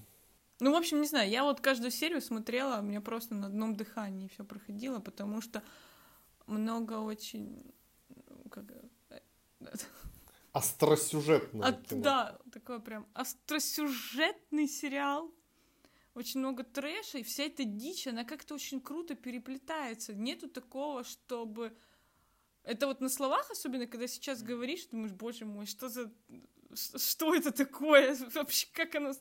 B: Ну, в общем, не знаю, я вот каждую серию смотрела, у меня просто на одном дыхании все проходило, потому что много очень... ну, Как...
A: Остросюжетное
B: от-
A: кино.
B: да, такой прям остросюжетный сериал. Очень много трэша, и вся эта дичь, она как-то очень круто переплетается. Нету такого, чтобы... Это вот на словах, особенно, когда сейчас говоришь, думаешь, боже мой, что за... Что это такое? Вообще, как оно...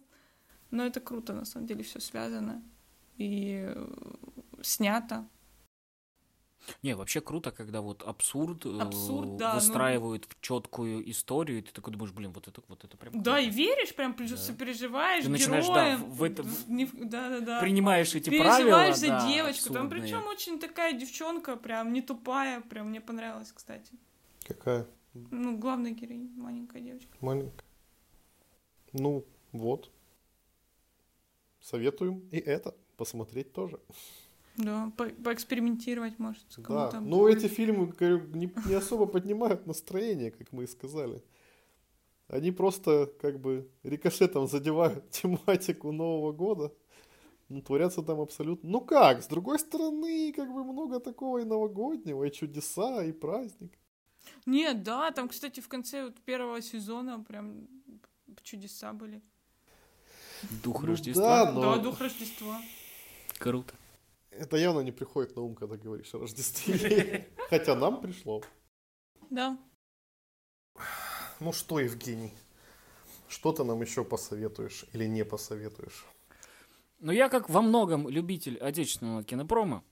B: Но это круто, на самом деле, все связано. И э, снято.
D: Не, вообще круто, когда вот абсурд, э,
B: Абсурд, да, ну-
D: выстраивают в четкую историю, и ты такой думаешь, блин, вот это, вот это прям
B: Да,
D: круто.
B: и веришь, прям
D: Да.
B: сопереживаешь
D: Ты начинаешь, да,
B: героям.
D: в это-
B: в- не в- Да-да-да.
D: Принимаешь эти
B: Переживаешь
D: правила,
B: за
D: да,
B: девочку. Там причем очень такая девчонка, прям не тупая, прям мне понравилось, кстати.
A: Какая?
B: Ну, главная героиня, маленькая девочка.
A: Маленькая. Ну, вот. Советуем и это посмотреть тоже.
B: Да, по- поэкспериментировать, может, с
A: Да. Но эти фильмы говорю, не, не особо поднимают настроение, как мы и сказали. Они просто как бы рикошетом задевают тематику Нового года. Ну, творятся там абсолютно... Ну как, с другой стороны, как бы много такого и новогоднего, и чудеса, и праздник.
B: Нет, да, там, кстати, в конце вот первого сезона прям чудеса были.
D: Дух
A: Ну
D: Рождества.
A: да, но-
B: Да, дух Рождества.
D: Круто.
A: Это явно не приходит на ум, когда говоришь о Рождестве. Хотя нам пришло.
B: Да.
A: Ну что, Евгений, что ты нам еще посоветуешь или не посоветуешь?
D: Но я как во многом любитель отечественного кинопрома,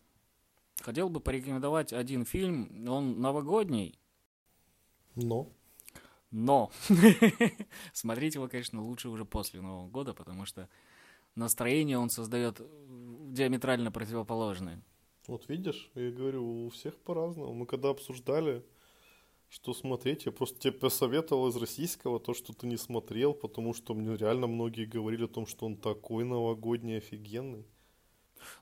D: Хотел бы порекомендовать один фильм, он новогодний,
A: Но.
D: но смотреть его, конечно, лучше уже после Нового года, потому что настроение он создает диаметрально противоположное.
A: Вот видишь, я говорю, у всех по-разному. Мы когда обсуждали, что смотреть, я просто тебе посоветовал из российского то, что ты не смотрел, потому что мне реально многие говорили о том, что он такой новогодний, офигенный.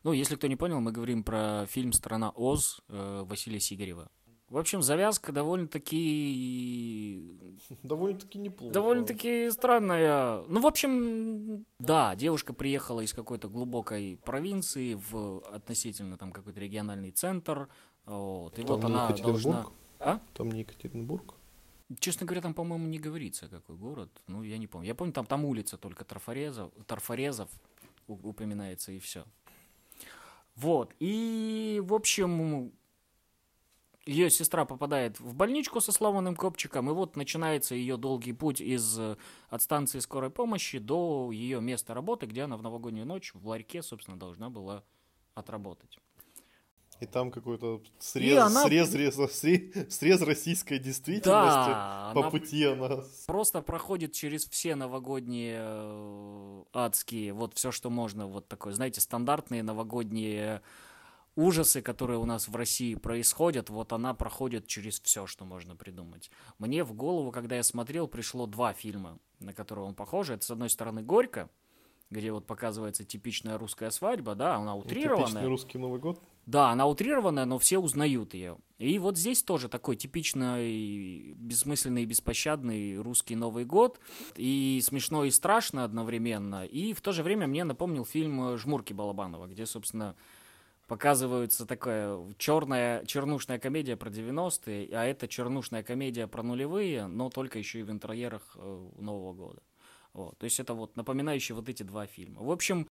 D: Ну, если кто не понял, мы говорим про фильм «Страна Оз» э, Василия Сигарева. В общем, завязка довольно-таки...
A: Довольно-таки неплохо.
D: Довольно-таки странная. Ну, в общем, да, девушка приехала из какой-то глубокой провинции в относительно там какой-то региональный центр. Вот, и
A: Там
D: вот она должна... А?
A: Там не Екатеринбург?
D: Честно говоря, там, по-моему, не говорится, какой город. Ну, я не помню. Я помню, там, там улица только Трафарезов, Тарфарезов у- упоминается, и все. Вот. И, в общем, ее сестра попадает в больничку со сломанным копчиком, и вот начинается ее долгий путь из э, от станции скорой помощи до ее места работы, где она в новогоднюю ночь в ларьке, собственно, должна была отработать.
A: И там какой-то
D: И
A: срез,
D: она-
A: срез, реза- сре- срез российской действительности.
D: Да,
A: По
D: она
A: пути она...
D: просто проходит через все новогодние э, адские, вот все, что можно, вот такое, знаете, стандартные новогодние ужасы, которые у нас в России происходят, вот она проходит через все, что можно придумать. Мне в голову, когда я смотрел, пришло два фильма, на которые он похож. Это, с одной стороны, «Горько», где вот показывается типичная русская свадьба, да, она утрированная.
A: Типичный русский Новый год.
D: Да, она утрированная, но все узнают ее. И вот здесь тоже такой типичный, бессмысленный и беспощадный русский Новый год. И смешно, и страшно одновременно. И в то же время мне напомнил фильм «Жмурки Балабанова», где, собственно, показывается такая черная, чернушная комедия про 90-е, а это чернушная комедия про нулевые, но только еще и в интерьерах э, Нового года. Вот. То есть это вот напоминающие вот эти два фильма. В общем,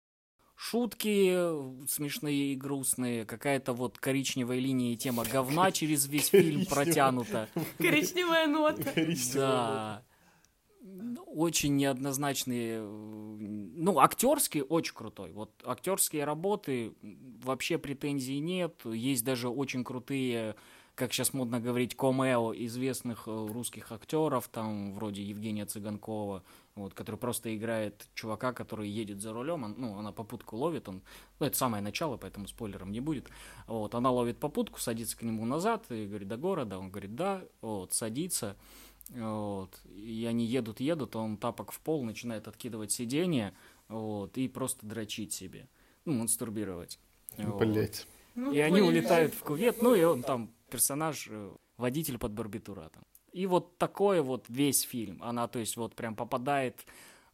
D: шутки э, смешные и грустные, какая-то вот коричневая линия и тема говна через весь фильм протянута.
B: Коричневая нота.
D: Да. Очень неоднозначные. э, Ну, актерский очень крутой. Вот актерские работы вообще претензий нет. Есть даже очень крутые, как сейчас модно говорить, комео известных э, русских актеров, там вроде Евгения Цыганкова, вот, который просто играет чувака, который едет за рулем, он- ну, она попутку ловит, он, ну, это самое начало, поэтому спойлером не будет, вот, она ловит попутку, садится к нему назад и говорит, до города, он говорит, да, вот, садится, вот, и они едут, едут, а он тапок в пол, начинает откидывать сиденье, вот, и просто дрочить себе, ну, мастурбировать. Вот.
A: Блять.
B: Ну,
D: И они улетают в кувет, ну и он там персонаж, э, водитель под барбитуратом. И вот такой вот весь фильм. Она, то есть, вот прям попадает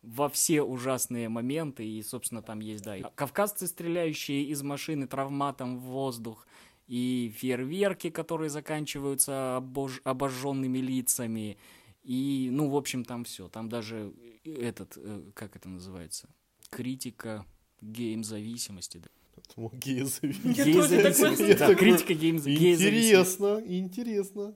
D: во все ужасные моменты. И, собственно, там есть, да, и кавказцы, стреляющие из машины травматом в воздух, и фейерверки, которые заканчиваются обож- обожженными лицами. И, ну, в общем, там все. Там даже э, этот, э, как это называется, критика гейм-зависимости. да.
B: Я
D: Да, критика гейм- гей-зависимости.
A: Интересно, интересно.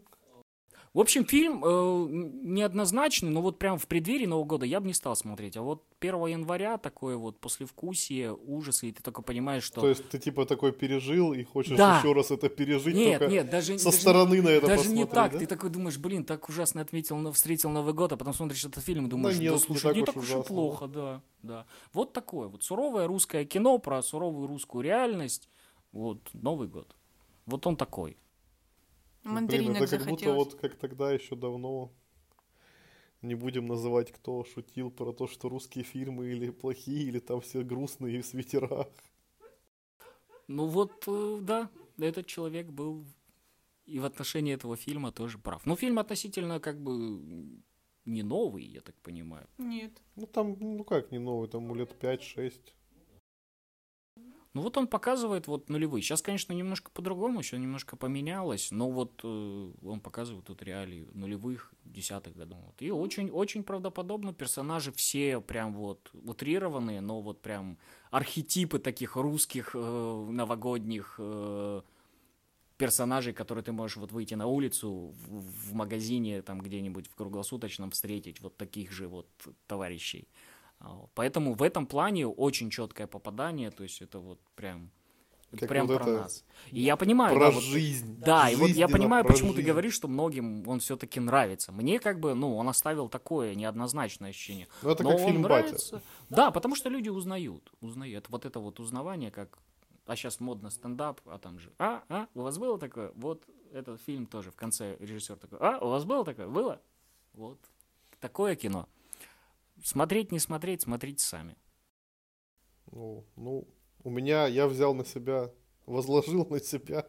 D: В общем, фильм э, неоднозначный, но вот прям в преддверии Нового года я бы не стал смотреть. А вот 1 января такое вот послевкусие, ужасы, и ты только понимаешь, что...
A: То есть ты типа такой пережил и хочешь
D: Да.
A: еще раз это пережить,
D: нет,
A: только
D: нет, даже,
A: со
D: даже,
A: стороны на это
D: даже
A: посмотреть,
D: не так.
A: да?
D: Ты такой думаешь, блин, так ужасно отметил, встретил Новый год, а потом смотришь этот фильм и думаешь,
A: нет,
D: да
A: не
D: слушай,
A: так
D: не так уж и плохо, да, да. Вот такое вот суровое русское кино про суровую русскую реальность. Вот, Новый год. Вот он такой.
A: Блин,
B: Мандаринок
A: это как будто вот как тогда еще давно не будем называть, кто шутил про то, что русские фильмы или плохие, или там все грустные в свитерах.
D: Ну вот, э, да, этот человек был и в отношении этого фильма тоже прав. Ну, фильм относительно как бы не новый, я так понимаю.
B: Нет.
A: Ну там, ну как не новый, там лет 5-6.
D: Ну вот он показывает вот нулевые. Сейчас, конечно, немножко по-другому, все немножко поменялось, но вот э, он показывает тут реалии нулевых, десятых годов. Вот. И очень-очень правдоподобно персонажи все прям вот утрированные, но вот прям архетипы таких русских э, новогодних э, персонажей, которые ты можешь вот выйти на улицу в, в магазине там где-нибудь в круглосуточном встретить вот таких же вот товарищей. А. Поэтому в этом плане очень четкое попадание, то есть это вот прям Это прям
A: вот
D: про
A: это
D: нас. И я понимаю,
A: Про
D: да, вот-
A: жизнь.
D: Да, и вот я понимаю, почему ты
A: жизнь.
D: говоришь, что многим он все-таки нравится. Мне как бы, ну, он оставил такое неоднозначное ощущение.
A: Ну, это
D: Но
A: как
D: он
A: фильм «Батя».
D: нравится. Да, потому что люди узнают. Узнают. Вот это вот узнавание, как... А сейчас модно стендап, а там же... А, а, у вас было такое? Вот этот фильм тоже в конце режиссер такой. А, у вас было такое? Было? Вот. Такое кино. Смотреть, не смотреть, смотрите сами.
A: Ну, ну, у меня, я взял на себя, возложил на себя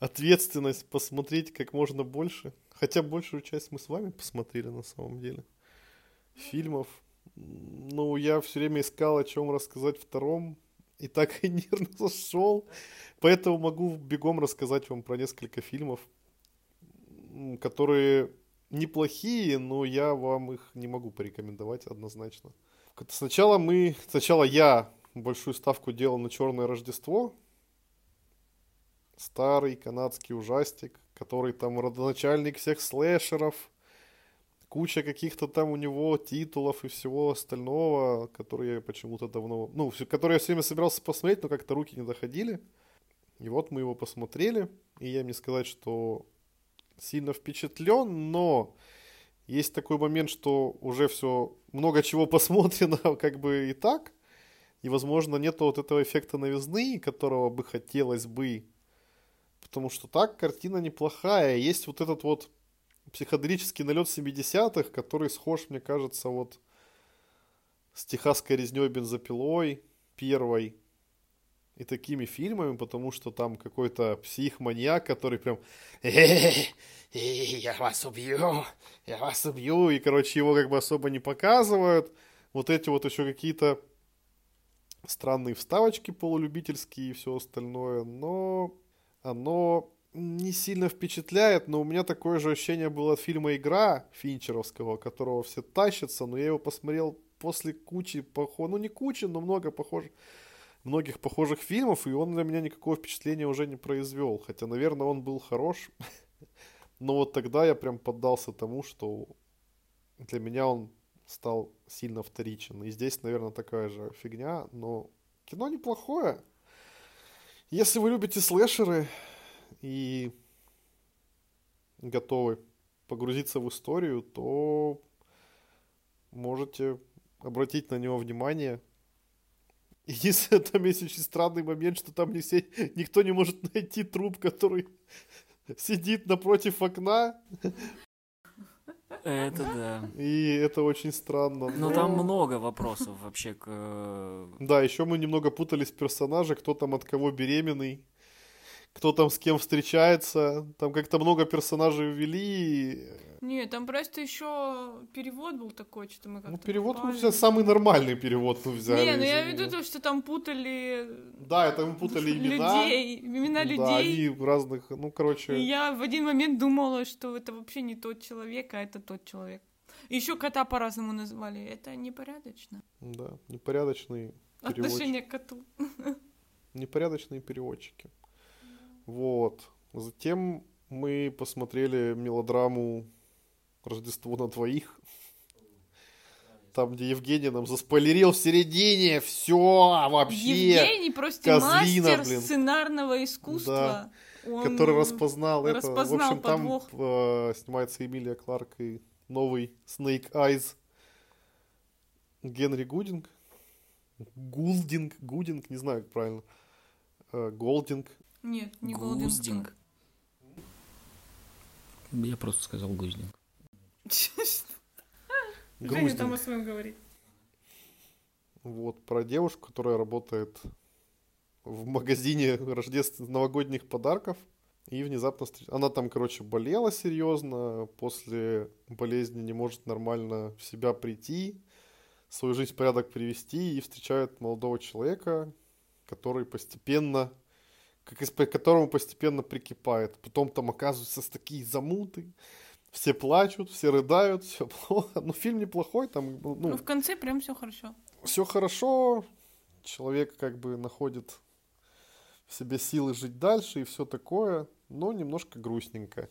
A: ответственность посмотреть как можно больше. Хотя большую часть мы с вами посмотрели на самом деле. Фильмов. Ну, я все время искал, о чем рассказать втором, и так и не зашел. Поэтому могу бегом рассказать вам про несколько фильмов, которые неплохие, но я вам их не могу порекомендовать однозначно. Сначала мы, сначала я большую ставку делал на Черное Рождество. Старый канадский ужастик, который там родоначальник всех слэшеров. Куча каких-то там у него титулов и всего остального, которые я почему-то давно... Ну, которые я все время собирался посмотреть, но как-то руки не доходили. И вот мы его посмотрели, и я не сказать, что сильно впечатлен, но есть такой момент, что уже все, много чего посмотрено как бы и так, и, возможно, нету вот этого эффекта новизны, которого бы хотелось бы, потому что так картина неплохая, есть вот этот вот психоделический налет 70-х, который схож, мне кажется, вот с техасской резней бензопилой первой и такими фильмами, потому что там какой-то псих-маньяк, который прям я вас убью, я вас убью, и, короче, его как бы особо не показывают. Вот эти вот еще какие-то странные вставочки полулюбительские и все остальное, но оно не сильно впечатляет, но у меня такое же ощущение было от фильма «Игра» Финчеровского, которого все тащатся, но я его посмотрел после кучи похожих, ну не кучи, но много похожих, многих похожих фильмов, и он для меня никакого впечатления уже не произвел, хотя, наверное, он был хорош, но вот тогда я прям поддался тому, что для меня он стал сильно вторичен, и здесь, наверное, такая же фигня, но кино неплохое. Если вы любите слэшеры и готовы погрузиться в историю, то можете обратить на него внимание. Единственное, там есть очень странный момент, что там не все, никто не может найти труп, который сидит напротив окна,
D: Это да.
A: и это очень странно.
D: Но
A: но-
D: там много вопросов вообще к... э,
A: Да, еще мы немного путались в персонаже, кто там от кого беременный, кто там с кем встречается. Там как-то много персонажей ввели.
B: Не, там просто еще перевод был такой, что мы как-то...
A: Ну, перевод мы
B: попали.
A: взяли, самый нормальный перевод мы взяли.
B: Не, ну я имею в виду то, что там путали
A: Да, это мы путали имена.
B: людей, имена
A: Да,
B: людей.
A: они разных, ну, короче...
B: И я в один момент думала, что это вообще не тот человек, а это тот человек. Еще кота по-разному назвали. Это непорядочно.
A: Да, непорядочные переводчики.
B: Отношение к коту.
A: Непорядочные переводчики. Вот. Затем мы посмотрели мелодраму «Рождество на двоих». Там, где Евгений нам заспойлерил в середине все вообще.
B: Евгений просто
A: козлина,
B: мастер
A: блин.
B: сценарного искусства. Он
A: который распознал, это. В
B: распознал
A: общем, там
B: подвох.
A: э, снимается Эмилия Кларк и новый Snake Eyes Генри Гудинг. Гулдинг, Гудинг, не знаю, как правильно. Э, Голдинг.
B: Нет, не Голден.
D: Гуздинг. Я просто сказал Гуздинг.
B: Женя там о своем говорит.
A: Вот, про девушку, которая работает в магазине рождественских новогодних подарков. И внезапно встреч- она там, короче, болела серьезно, после болезни не может нормально в себя прийти, свою жизнь в порядок привести, и встречает молодого человека, который постепенно, как из- к которому постепенно прикипает. Потом там оказываются такие замуты, все плачут, все рыдают, все плохо. Ну, фильм неплохой, там, ну,
B: Ну, в конце прям все хорошо.
A: все хорошо, человек как бы находит в себе силы жить дальше и все такое, но немножко грустненько.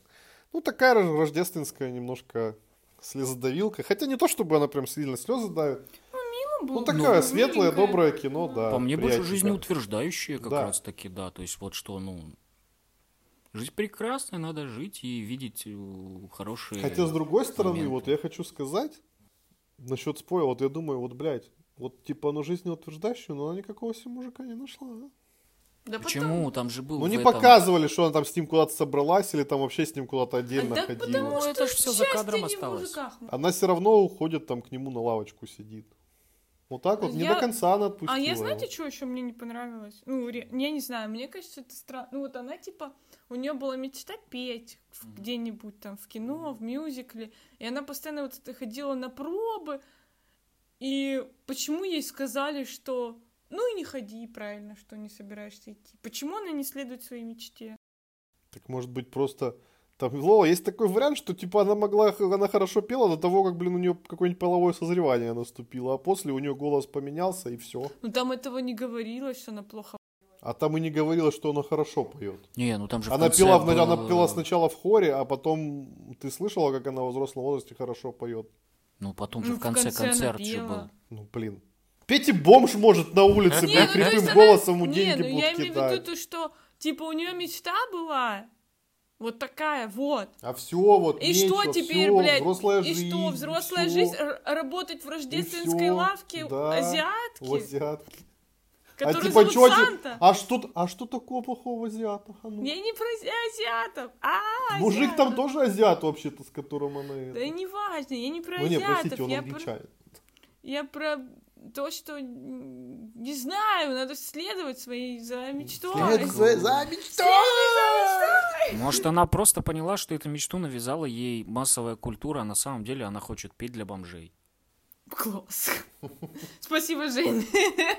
A: Ну, такая рож- рождественская немножко слезодавилка. Хотя не то, чтобы она прям сильно слезы давит.
B: Ну, был.
A: Ну, такое
B: ну,
A: светлое,
B: миленькое.
A: доброе кино, да.
D: По мне больше жизнеутверждающее как
A: Да.
D: раз таки, да. То есть вот что, ну, жизнь прекрасная, надо жить и видеть э, хорошие...
A: Хотя, с другой стороны,
D: моменты.
A: вот я хочу сказать насчет споя, вот я думаю, вот, блядь, вот, типа, оно жизнеутверждающее, но она никакого себе мужика не нашла. а.
B: Да потом-
D: Почему? Там же был
A: Ну, не
D: этом-
A: показывали, что она там с ним куда-то собралась, или там вообще с ним куда-то отдельно
B: А
A: ходила.
B: потому
D: Ну,
B: что
D: это ж всё за кадром осталось.
A: Она все равно уходит там к нему на лавочку сидит. Вот так вот, не
B: Я-
A: до конца она отпустила.
B: А я
A: его.
B: знаете, что еще мне не понравилось? Ну, ре- я не знаю, мне кажется, это странно. Ну, вот она, типа, у нее была мечта петь в- где-нибудь там в кино, в мюзикле. И она постоянно вот это ходила на пробы. И почему ей сказали, что ну и не ходи правильно, что не собираешься идти? Почему она не следует своей мечте?
A: Так может быть просто... Там, Лола, есть такой вариант, что типа она могла, она хорошо пела до того, как, блин, у нее какое-нибудь половое созревание наступило, а после у нее голос поменялся и все.
B: Ну, там этого не говорилось, что она плохо...
A: А там и не говорила, что она хорошо поет.
D: Не, ну там же
A: Она пела, в-
D: был,
A: она пела сначала в хоре, а потом ты слышала, как она в взрослом возрасте хорошо поет?
D: Ну, потом же
B: Ну,
D: в
B: в
D: конце,
B: конце
D: концерт же был.
A: Ну, блин. Петь и бомж может на улице, блин,
B: ну, то есть
A: хриплым
B: она-
A: голосом ему
B: Не,
A: деньги
B: ну я
A: будут
B: имею в виду то, что, типа, у нее мечта была вот такая вот.
A: А все вот,
B: И что
A: нечего,
B: теперь,
A: всё,
B: блядь?
A: взрослая
B: и
A: жизнь,
B: что, взрослая
A: всё.
B: жизнь, работать в рождественской
A: всё,
B: лавке
A: да,
B: азиатки,
A: В азиатке. А типа,
B: зовут
A: чё, ти-
B: Санта.
A: а что, а что такого плохого в азиатах? А ну?
B: Я не про азиатов, а
A: Мужик там
B: азиатов.
A: тоже азиат вообще-то, с которым она...
B: Да и не важно, я не про
A: Ну
B: азиатов,
A: простите, он
B: я, про, я про то, что, не знаю, надо следовать своей за мечтой.
A: Следуй за- за мечтой!
D: Может, она просто поняла, что эту мечту навязала ей массовая культура, а на самом деле она хочет петь для бомжей.
B: Класс. Спасибо, Жень.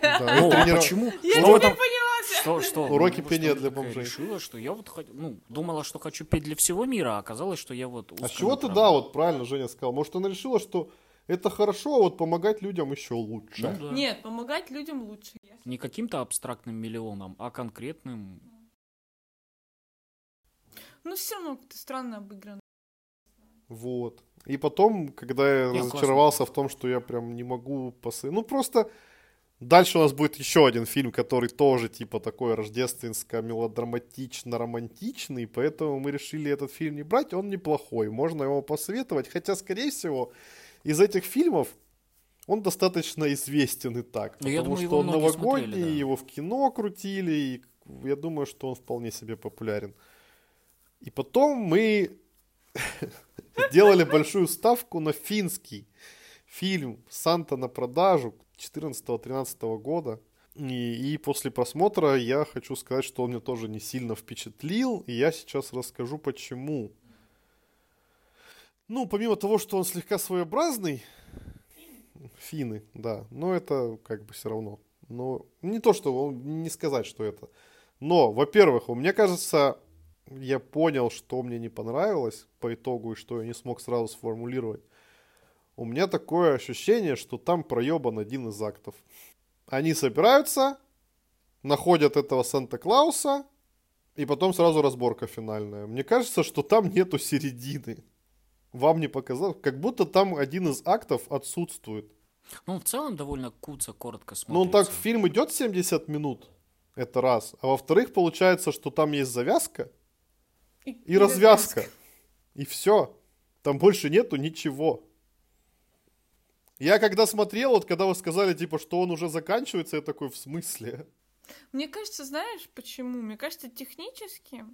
A: Да,
D: Ну, а
A: трениров-
D: почему?
B: Я
D: Что
B: теперь поняла.
D: Что, что?
A: Уроки
D: ну,
A: пения для бомжей.
D: Решила, что я вот ну, думала, что хочу петь для всего мира, а оказалось, что я вот...
A: А чего ты, да, вот правильно Женя сказал. Может, она решила, что это хорошо, а вот помогать людям еще лучше.
D: Ну, да.
B: Нет, помогать людям лучше.
D: Не каким-то абстрактным миллионам, а конкретным...
B: Ну, все равно как-то странно обыграно.
A: Вот. И потом, когда я
D: Не,
A: разочаровался в том, что я прям не могу посы... Ну, просто дальше у нас будет еще один фильм, который тоже типа такой рождественско-мелодраматично-романтичный, поэтому мы решили этот фильм не брать, он неплохой, можно его посоветовать, хотя, скорее всего, из этих фильмов он достаточно известен и так,
D: Ну, я
A: потому
D: думаю,
A: что он новогодний,
D: смотрели, да.
A: его в кино крутили, и я думаю, что он вполне себе популярен. И потом мы сделали большую ставку на финский фильм «Санта на продажу» 14-13 года. И, и после просмотра я хочу сказать, что он меня тоже не сильно впечатлил. И я сейчас расскажу, почему. Ну, помимо того, что он слегка своеобразный, финны, да, но это как бы все равно. Но не то, что он- не сказать, что это. Но, во-первых, у меня кажется, я понял, что мне не понравилось по итогу и что я не смог сразу сформулировать. У меня такое ощущение, что там проебан один из актов. Они собираются, находят этого Санта-Клауса, и потом сразу разборка финальная. Мне кажется, что там нету середины. Вам не показалось? Как будто там один из актов отсутствует.
D: Ну, в целом, довольно куца, коротко смотрится.
A: Ну, он так, фильм идет 70 минут, это раз. А во-вторых, получается, что там есть завязка и развязка. И все. Там больше нету ничего. Я когда смотрел, вот когда вы сказали, типа, что он уже заканчивается, я такой, в смысле?
B: Мне кажется, знаешь почему? Мне кажется, технически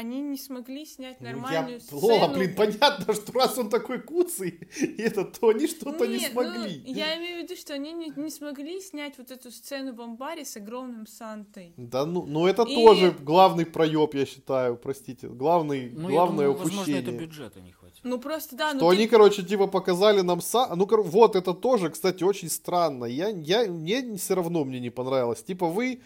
B: они не смогли снять
A: Ну, я-
B: нормальную сцену.
A: Лола, блин, понятно, что раз он такой куцый, и это, то они что-то не
B: Нет, ну,
A: смогли.
B: я имею в виду, что они не, не смогли снять вот эту сцену в амбаре с огромным Сантой.
A: Да ну, ну это
B: И-
A: тоже главный проеб, я считаю, простите. Главный,
D: Ну,
A: главное
D: думаю, возможно,
A: упущение.
D: это бюджета не хватит.
B: Ну просто да,
A: Что
B: ну
A: они,
B: ты-
A: короче, типа показали нам са... Ну, кор- вот, это тоже, кстати, очень странно. Я, я, мне все равно мне не понравилось. Типа вы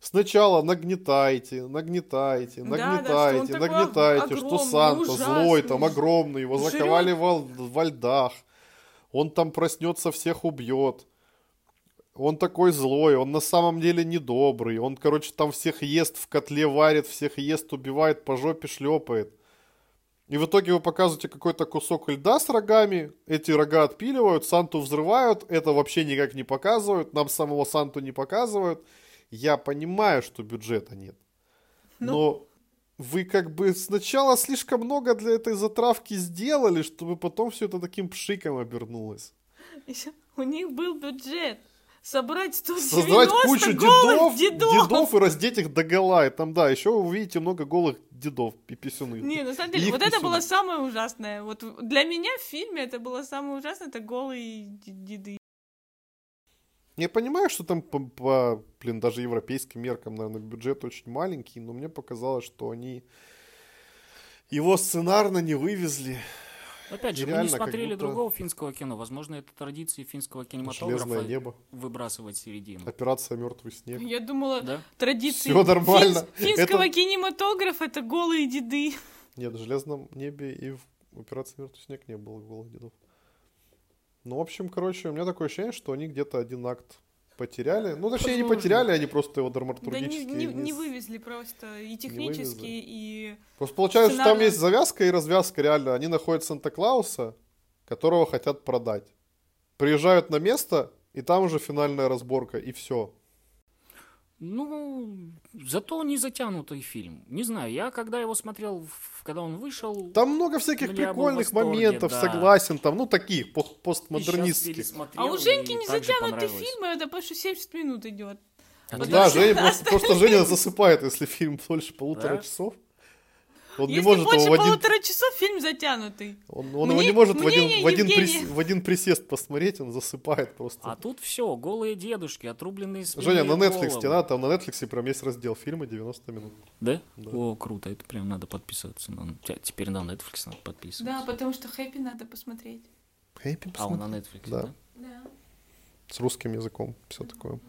A: сначала нагнетаете, нагнетаете,
B: Да, да,
A: нагнетаете,
B: что
A: нагнетаете, что
B: огромный,
A: Санта
B: ужасный,
A: злой, там огромный, его
B: жрет.
A: заковали во, во льдах. Он там проснется, всех убьет. Он такой злой, он на самом деле недобрый. Он, короче, там всех ест, в котле варит, всех ест, убивает, по жопе шлепает. И в итоге вы показываете какой-то кусок льда с рогами, эти рога отпиливают, Санту взрывают, это вообще никак не показывают, нам самого Санту не показывают. Я понимаю, что бюджета нет.
B: Ну.
A: Но вы как бы сначала слишком много для этой затравки сделали, чтобы потом все это таким пшиком обернулось.
B: У них был бюджет собрать 190
A: Создавать кучу
B: голых
A: дедов,
B: дедов.
A: дедов и раздеть их до гола. И там, да, еще вы увидите много голых дедов и писюны.
B: Не, на самом деле, вот это
A: писюны.
B: было самое ужасное. Вот для меня в фильме это было самое ужасное, это голые деды.
A: Я понимаю, что там по, по, блин, даже европейским меркам, наверное, бюджет очень маленький, но мне показалось, что они его сценарно не вывезли.
D: Опять же, мы
A: Реально,
D: не
A: как
D: смотрели
A: будто-
D: другого финского кино. Возможно, это традиции финского кинематографа
A: Железное небо,
D: выбрасывать середину.
A: операция Мертвый снег.
B: Я думала,
D: Да?
B: традиции
A: Всё нормально.
B: финс- финского
A: Это-
B: кинематографа это голые деды.
A: Нет, в Железном небе и в операции Мертвый снег не было голых дедов. Ну, в общем, короче, у меня такое ощущение, что они где-то один акт потеряли. Ну, точнее, не потеряли, они просто его
B: Да не,
A: драматургически
B: не- не
A: с-
B: вывезли просто и технически, и...
A: Просто получается, что там есть завязка и развязка реально. Они находят Санта-Клауса, которого хотят продать. Приезжают на место, и там уже финальная разборка, и все.
D: Ну, зато не затянутый фильм. Не знаю, я когда его смотрел, когда он вышел...
A: Там много всяких прикольных
D: восторге,
A: моментов,
D: да.
A: согласен, там, ну, таких, постмодернистских.
B: А у Женьки не затянутый фильм, это потому что 70 минут идет.
D: Отлично.
A: да, Женя просто, просто Женя засыпает, если фильм больше полутора
D: Да?
A: часов. Он не
B: Если
A: может
B: больше
A: его в один,
B: полутора часов, фильм затянутый.
A: он, он его
B: Мне-
A: не может в один, в, один прис- в один присест посмотреть, он засыпает просто.
D: А тут все, голые дедушки, отрубленные свиные
A: Женя, на Netflix надо, там на Netflix прям есть раздел фильма 90 минут.
D: Да?
A: Да.
D: О, круто, это прям надо подписываться. на- те- Теперь на Netflix надо подписываться.
B: Да, потому что Хэппи надо посмотреть.
A: Хэппи
D: А, он на. Netflix,
A: Да.
D: да?
B: Да.
A: С русским языком, все такое.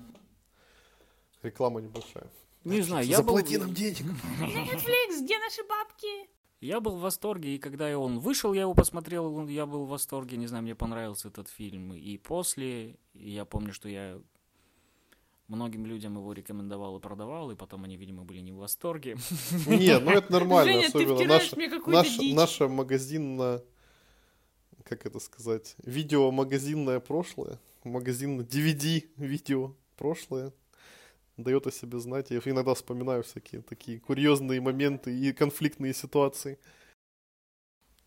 A: Реклама небольшая.
D: Не знаю, я был...
A: Заплати нам денег.
B: Netflix, где наши бабки?
D: Я был в восторге, и когда он вышел, я его посмотрел, я был в восторге, не знаю, мне понравился этот фильм. И после, и я помню, что я многим людям его рекомендовал и продавал, и потом они, видимо, были не в восторге.
A: Не, ну это нормально,
B: Женя, ты
A: особенно наш,
B: мне какую-то
A: наш,
B: дичь.
A: наше магазинное, как это сказать, видео-магазинное прошлое, магазин DVD видео прошлое дает о себе знать. Я иногда вспоминаю всякие такие курьезные моменты и конфликтные ситуации.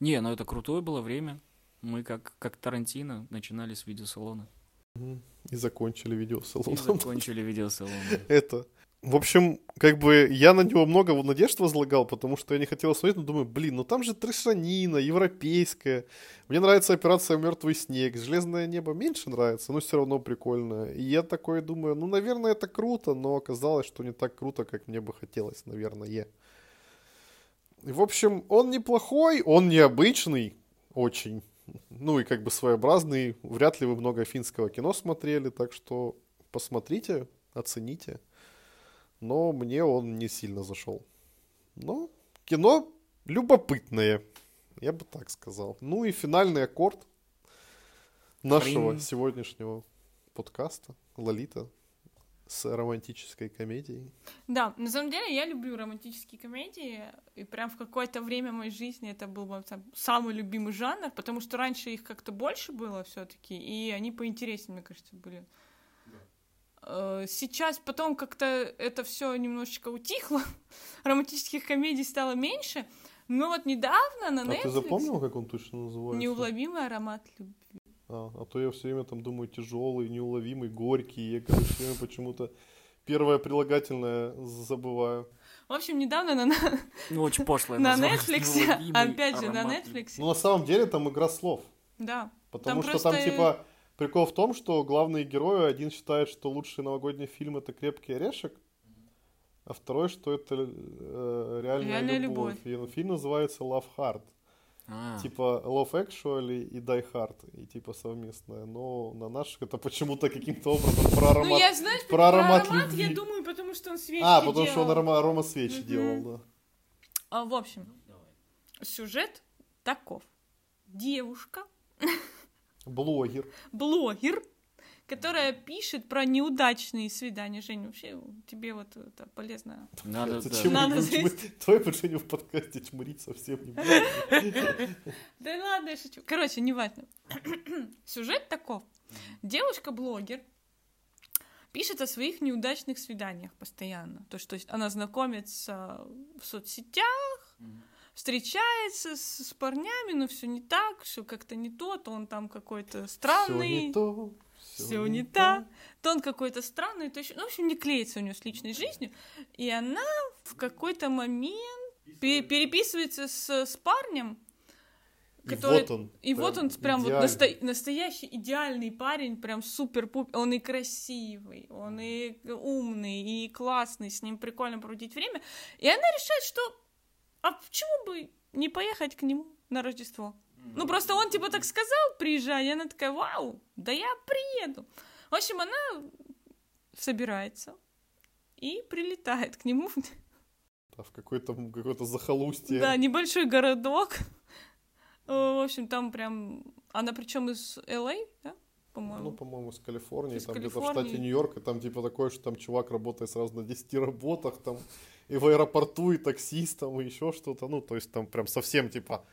D: Не, ну это крутое было время. Мы как, как Тарантино начинали с видеосалона.
A: И закончили видео
D: И закончили видеосалон.
A: это. В общем, как бы я на него много надежд возлагал, потому что я не хотел смотреть, но думаю, блин, ну там же трешанина, европейская. Мне нравится операция Мертвый снег. Железное небо меньше нравится, но все равно прикольно. И я такой думаю, ну, наверное, это круто, но оказалось, что не так круто, как мне бы хотелось, наверное. И, в общем, он неплохой, он необычный, очень. Ну и как бы своеобразный. Вряд ли вы много финского кино смотрели, так что посмотрите, оцените. Но мне он не сильно зашел. Но кино любопытное, я бы так сказал. Ну и финальный аккорд нашего
D: Хрень.
A: сегодняшнего подкаста Лолита с романтической комедией.
B: Да, на самом деле я люблю романтические комедии, и прям в какое-то время моей жизни это был мой сам- самый любимый жанр, потому что раньше их как-то больше было все таки и они поинтереснее, мне кажется, были. Э, Сейчас потом как-то это все немножечко утихло, романтических комедий стало меньше, но вот недавно на
A: А
B: Netflix
A: ты запомнил, как он точно называется?
B: неуловимый аромат любви.
A: А, а то я все время там думаю тяжелый, неуловимый, горький. Я, короче, всё время почему-то первое прилагательное забываю.
B: В общем, недавно на,
D: Ну, очень пошлое
B: на. Netflix, опять же, на. Netflix,
A: Ну, на самом деле, там игра слов.
B: да,
A: Потому
B: Там
A: что там,
B: просто-
A: типа, прикол в том, что главные герои, один считает, что лучший новогодний фильм это крепкий орешек, а второй, что это э, реальная,
B: Реальная
A: любовь. И фильм называется Love Hard.
D: А,
A: Типа Love Actually и Die Hard. И типа совместное. Но на наших это почему-то каким-то образом про аромат.
B: Ну, я, знаешь,
A: про
B: про
A: аромат
B: аромат,
A: любви.
B: я думаю, потому что он свечки
A: А, потому что он
B: делал.
A: арома, арома свечи
B: Мгм.
A: делал, да.
B: А, в общем, сюжет таков. Девушка,
A: Блогер.
B: блогер, которая пишет про неудачные свидания. Женя, вообще тебе вот это полезно.
D: Надо, да.
A: Зачем
B: Надо здесь-
A: будем- Твой Женю в подкасте чмурить совсем не будет.
B: Да ладно, я шучу. Короче, неважно. Сюжет таков. Девушка-блогер пишет о своих неудачных свиданиях постоянно. То, что она знакомится в соцсетях, встречается с, с парнями, но все не так, все как-то не то, то он там какой-то
A: Все
B: странный.
A: не то.
B: все не так, то он какой-то странный, то еще, ну, в общем, не клеится у нее с личной жизнью, и она в какой-то момент пе- переписывается с, с парнем,
A: И
B: который...
A: вот он.
B: И вот он прям вот
A: идеальный.
B: насто- настоящий идеальный парень, прям супер пуп Он и красивый, он и умный, и классный, с ним прикольно проводить время. И она решает, что а почему бы не поехать к нему на Рождество? Ну, просто он типа так сказал, приезжай, и она такая, вау, да я приеду. В общем, она собирается и прилетает к нему.
A: Да, в какой-то какое-то захолустье.
B: Да, небольшой городок. Э, В общем, там прям... Она причем из Л.А., да, по-моему?
A: Ну, по-моему, из Калифорнии,
B: Из
A: там где-то в штате Нью-Йорк, и там типа такое, что там чувак работает сразу на 10 работах, там и в аэропорту, и таксистом, и еще что-то. Ну, то есть там прям совсем типа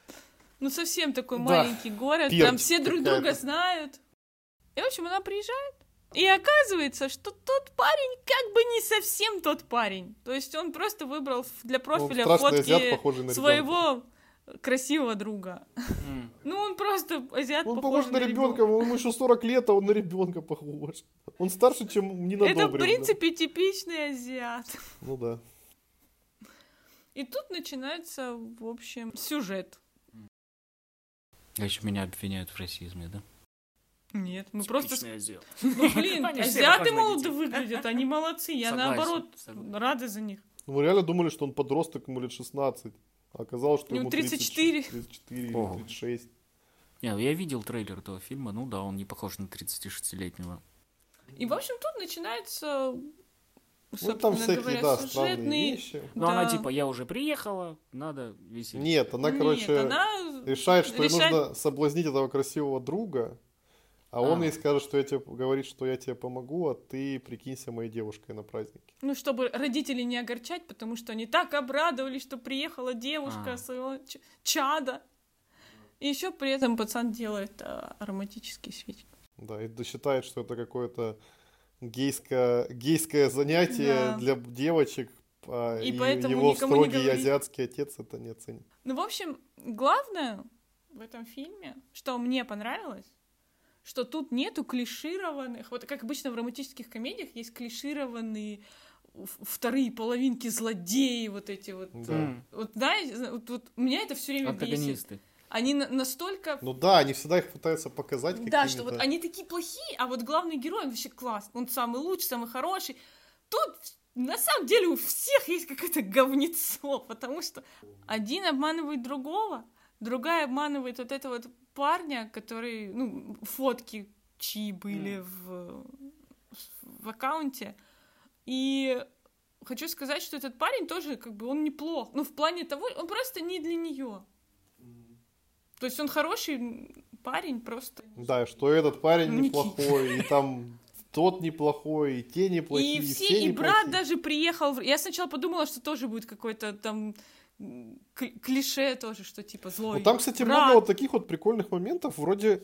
B: Ну, совсем такой
A: Да.
B: маленький город, там все друг друга знают. И, в общем, она приезжает, и оказывается, что тот парень как бы не совсем тот парень. То есть он просто выбрал для
A: ну,
B: профиля
A: азиат,
B: фотки
A: на ребенка.
B: своего красивого друга.
D: М.
B: Ну, он просто азиат
A: Он
B: похож
A: похож на ребенка, ему еще 40 лет, а он на ребенка похож. Он старше, чем Нина
B: Это, в
A: да.
B: принципе, типичный азиат.
A: Ну да.
B: И тут начинается, в общем, сюжет.
D: А еще меня обвиняют в расизме, да?
B: Нет, мы просто...
D: Типичный азиат.
B: Ну, блин, азиаты молодо выглядят, они молодцы. Я,
D: Согласен,
B: наоборот,
D: согласен.
B: рада за них.
A: Ну, мы реально думали, что он подросток, ему лет 16. А оказалось, что
B: Ему
A: ему
B: 34.
A: 34 или
D: Ого.
A: 36.
D: Не, ну я видел трейлер этого фильма, ну да, он не похож на 36-летнего.
B: И, в общем, тут начинается,
A: Ну, там
B: собственно
A: всякие,
B: говоря,
A: да, странные
B: сюжетный...
A: вещи.
D: Ну она
B: Да.
D: типа, я уже приехала, надо веселиться.
A: Нет, она,
B: Нет,
A: короче,
B: она...
A: решает, что ей
B: решает-
A: нужно соблазнить этого красивого друга, а он
D: А.
A: ей скажет, что я тебе говорит, что я тебе помогу, а ты прикинься моей девушкой на празднике.
B: Ну, чтобы родителей не огорчать, потому что они так обрадовались, что приехала девушка
D: А.
B: своего ч- чада. И еще при этом пацан делает а, ароматические свечи.
A: Да, и досчитает, что это какое-то гейское, гейское занятие
B: Да.
A: для девочек, а,
B: И
A: и,
B: поэтому
A: его
B: не
A: строгий
B: говори.
A: азиатский отец это не оценит.
B: Ну, в общем, главное в этом фильме, что мне понравилось, что тут нету клишированных, вот как обычно в романтических комедиях есть клишированные вторые половинки злодеи, вот эти вот.
A: Да.
B: Вот, знаешь, вот, вот меня это все время бесит. Они на- настолько...
A: Ну да, они всегда их пытаются показать
B: Да, что вот они такие плохие, а вот главный герой, он вообще класс. Он самый лучший, самый хороший. Тут на самом деле у всех есть какое-то говнецо, потому что один обманывает другого, другая обманывает вот этого вот парня, который, ну, фотки чьи были в, в аккаунте. И хочу сказать, что этот парень тоже, как бы, он неплох. Ну, в плане того, он просто не для нее. То есть он хороший парень, просто
A: Да, что этот парень
B: Ники.
A: неплохой, и там тот неплохой, и те неплохие,
B: и
A: и
B: все,
A: все
B: и брат
A: неплохие.
B: даже приехал. Я сначала подумала, что тоже будет какой-то там клише тоже, что типа злой.
A: Ну, там, кстати,
B: брат.
A: много вот таких вот прикольных моментов, вроде,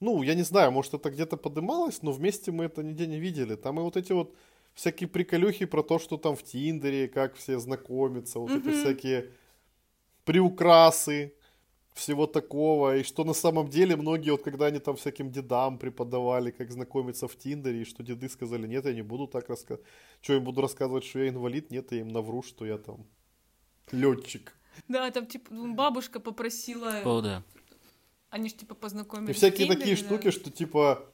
A: ну, я не знаю, может, это где-то подымалось, но вместе мы это нигде не видели. Там и вот эти вот всякие приколюхи про то, что там в Тиндере, как все знакомятся, вот эти
B: Мгм.
A: всякие приукрасы, всего такого, и что на самом деле многие, вот когда они там всяким дедам преподавали, как знакомиться в Тиндере, и что деды сказали, нет, я не буду так рассказывать, что я им буду рассказывать, что я инвалид, нет, я им навру, что я там летчик.
B: Да, там типа ну, бабушка попросила,
D: О, да.
B: они же типа познакомились.
A: И всякие
B: Тиндере,
A: такие
B: да.
A: штуки, что типа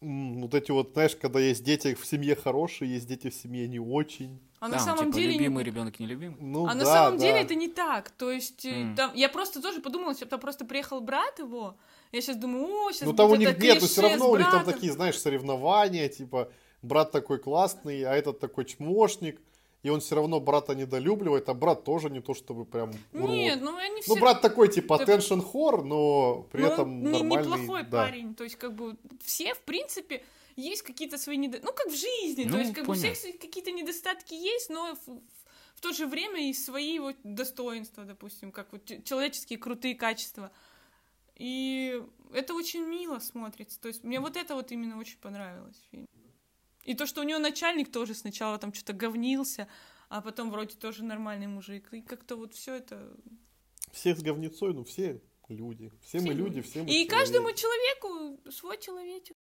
A: вот эти вот, знаешь, когда есть дети в семье хорошие, есть дети в семье не очень.
B: А
D: Там,
B: на самом
D: типа,
B: деле... не-
D: любимый ребенок нелюбимый.
A: Ну,
B: а
A: да,
B: на самом
A: да.
B: деле это не так. То есть
D: М.
B: там, я просто тоже подумала, что там просто приехал брат его. Я сейчас думаю, о, сейчас
A: Ну там у них нет, но все равно у них там такие, знаешь, соревнования, типа брат такой классный, а этот такой чмошник. и он все равно брата недолюбливает, а брат тоже не то чтобы прям урод.
B: Нет, ну они
A: Ну,
B: все...
A: брат такой, типа,
B: Да.
A: attention whore, но при
B: Ну,
A: этом
B: не-
A: нормальный.
B: неплохой
A: да.
B: парень. То есть, как бы, все, в принципе, есть какие-то свои недостатки. Ну, как в жизни.
D: Ну,
B: то есть, как бы, у всех какие-то недостатки есть, но в, в то же время и свои вот достоинства, допустим, как вот человеческие крутые качества. И это очень мило смотрится. То есть, мне вот это вот именно очень понравилось в фильме. И то, что у него начальник тоже сначала там что-то говнился, а потом вроде тоже нормальный мужик. И как-то вот все это
A: Всех с говнецой, ну все люди. Все, мы
B: Все
A: люди,
B: люди.
A: все мы
B: И
A: человеки.
B: каждому человеку свой человечек.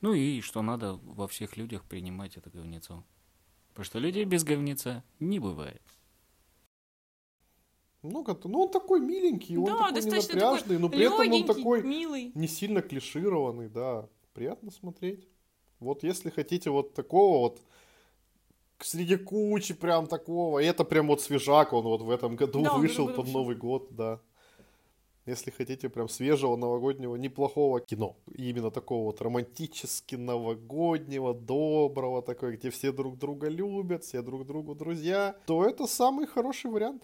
D: Ну и что надо во всех людях принимать это говнецо. Потому что людей без говнеца не бывает.
A: Много-то. Ну, он такой миленький, он
B: Да,
A: такой
B: достаточно
A: ненапряжный, но при этом он такой
B: милый.
A: не сильно клишированный, да. Приятно смотреть. Вот если хотите вот такого вот среди кучи прям такого, и это прям вот свежак, он вот в этом году
B: Да, он
A: вышел под. Новый год, да. Если хотите прям свежего новогоднего, неплохого кино. Именно такого вот романтически новогоднего, доброго, такой, где все друг друга любят, все друг другу друзья, то это самый хороший вариант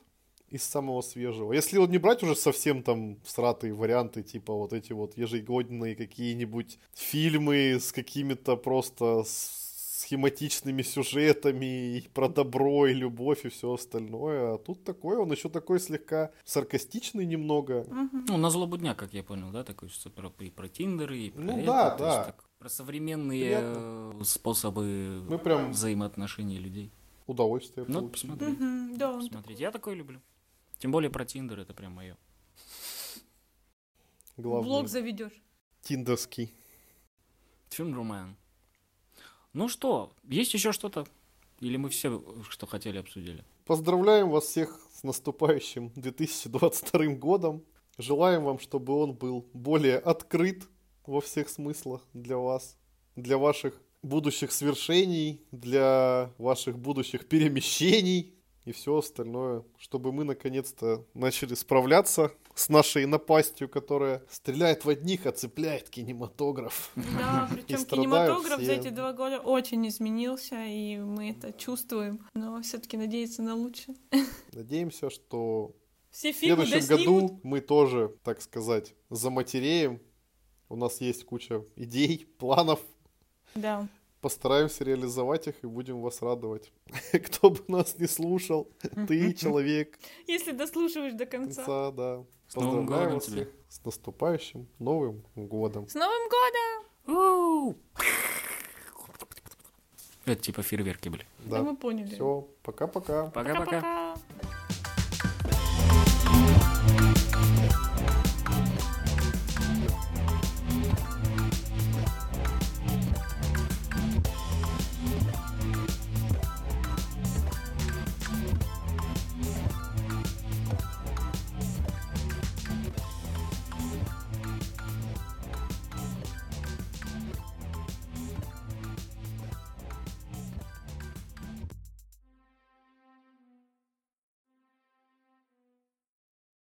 A: из самого свежего. Если вот не брать уже совсем там сратые варианты, типа вот эти вот ежегодные какие-нибудь фильмы с какими-то просто с- схематичными сюжетами и про добро и любовь и все остальное. А тут такой, он еще такой слегка саркастичный немного.
B: Мгм.
D: Ну, на злобу дня, как я понял, да, такой что про, и про Тиндеры, и про
A: Ну
D: это,
A: да,
D: то есть
A: да.
D: так, про современные
A: Приятно.
D: э, способы
A: Мы прям
D: взаимоотношений людей.
A: удовольствие
D: Ну,
A: получили.
D: посмотреть.
B: Мгм, Да, он
D: Смотреть. Я такой люблю. Тем более про Тиндер, это прям мое.
A: Главный
B: блог заведешь.
A: тиндерский.
D: Фильм Роман. Ну что, есть еще что-то? Или мы все, что хотели, обсудили?
A: Поздравляем вас всех с наступающим 2022 годом. Желаем вам, чтобы он был более открыт во всех смыслах для вас, для ваших будущих свершений, для ваших будущих перемещений и все остальное, чтобы мы наконец-то начали справляться с нашей напастью, которая стреляет в одних, а цепляет кинематограф.
B: Да, причем кинематограф
A: все.
B: за эти два года очень изменился, и мы это чувствуем. Но все-таки надеяться на лучшее.
A: Надеемся, что
B: Все
A: В следующем
B: доснимут.
A: году мы тоже, так сказать, заматереем. У нас есть куча идей, планов.
B: Да.
A: Постараемся реализовать их и будем вас радовать. Кто бы нас не слушал, ты человек.
B: Если дослушиваешь до конца.
A: Конца, да.
D: С Новым годом
A: вас
D: тебя.
A: всех с наступающим Новым годом.
B: С Новым годом!
D: Это типа фейерверки были.
B: Да,
A: Да.
B: мы поняли.
A: Все.
D: Пока-пока.
B: Пока-пока.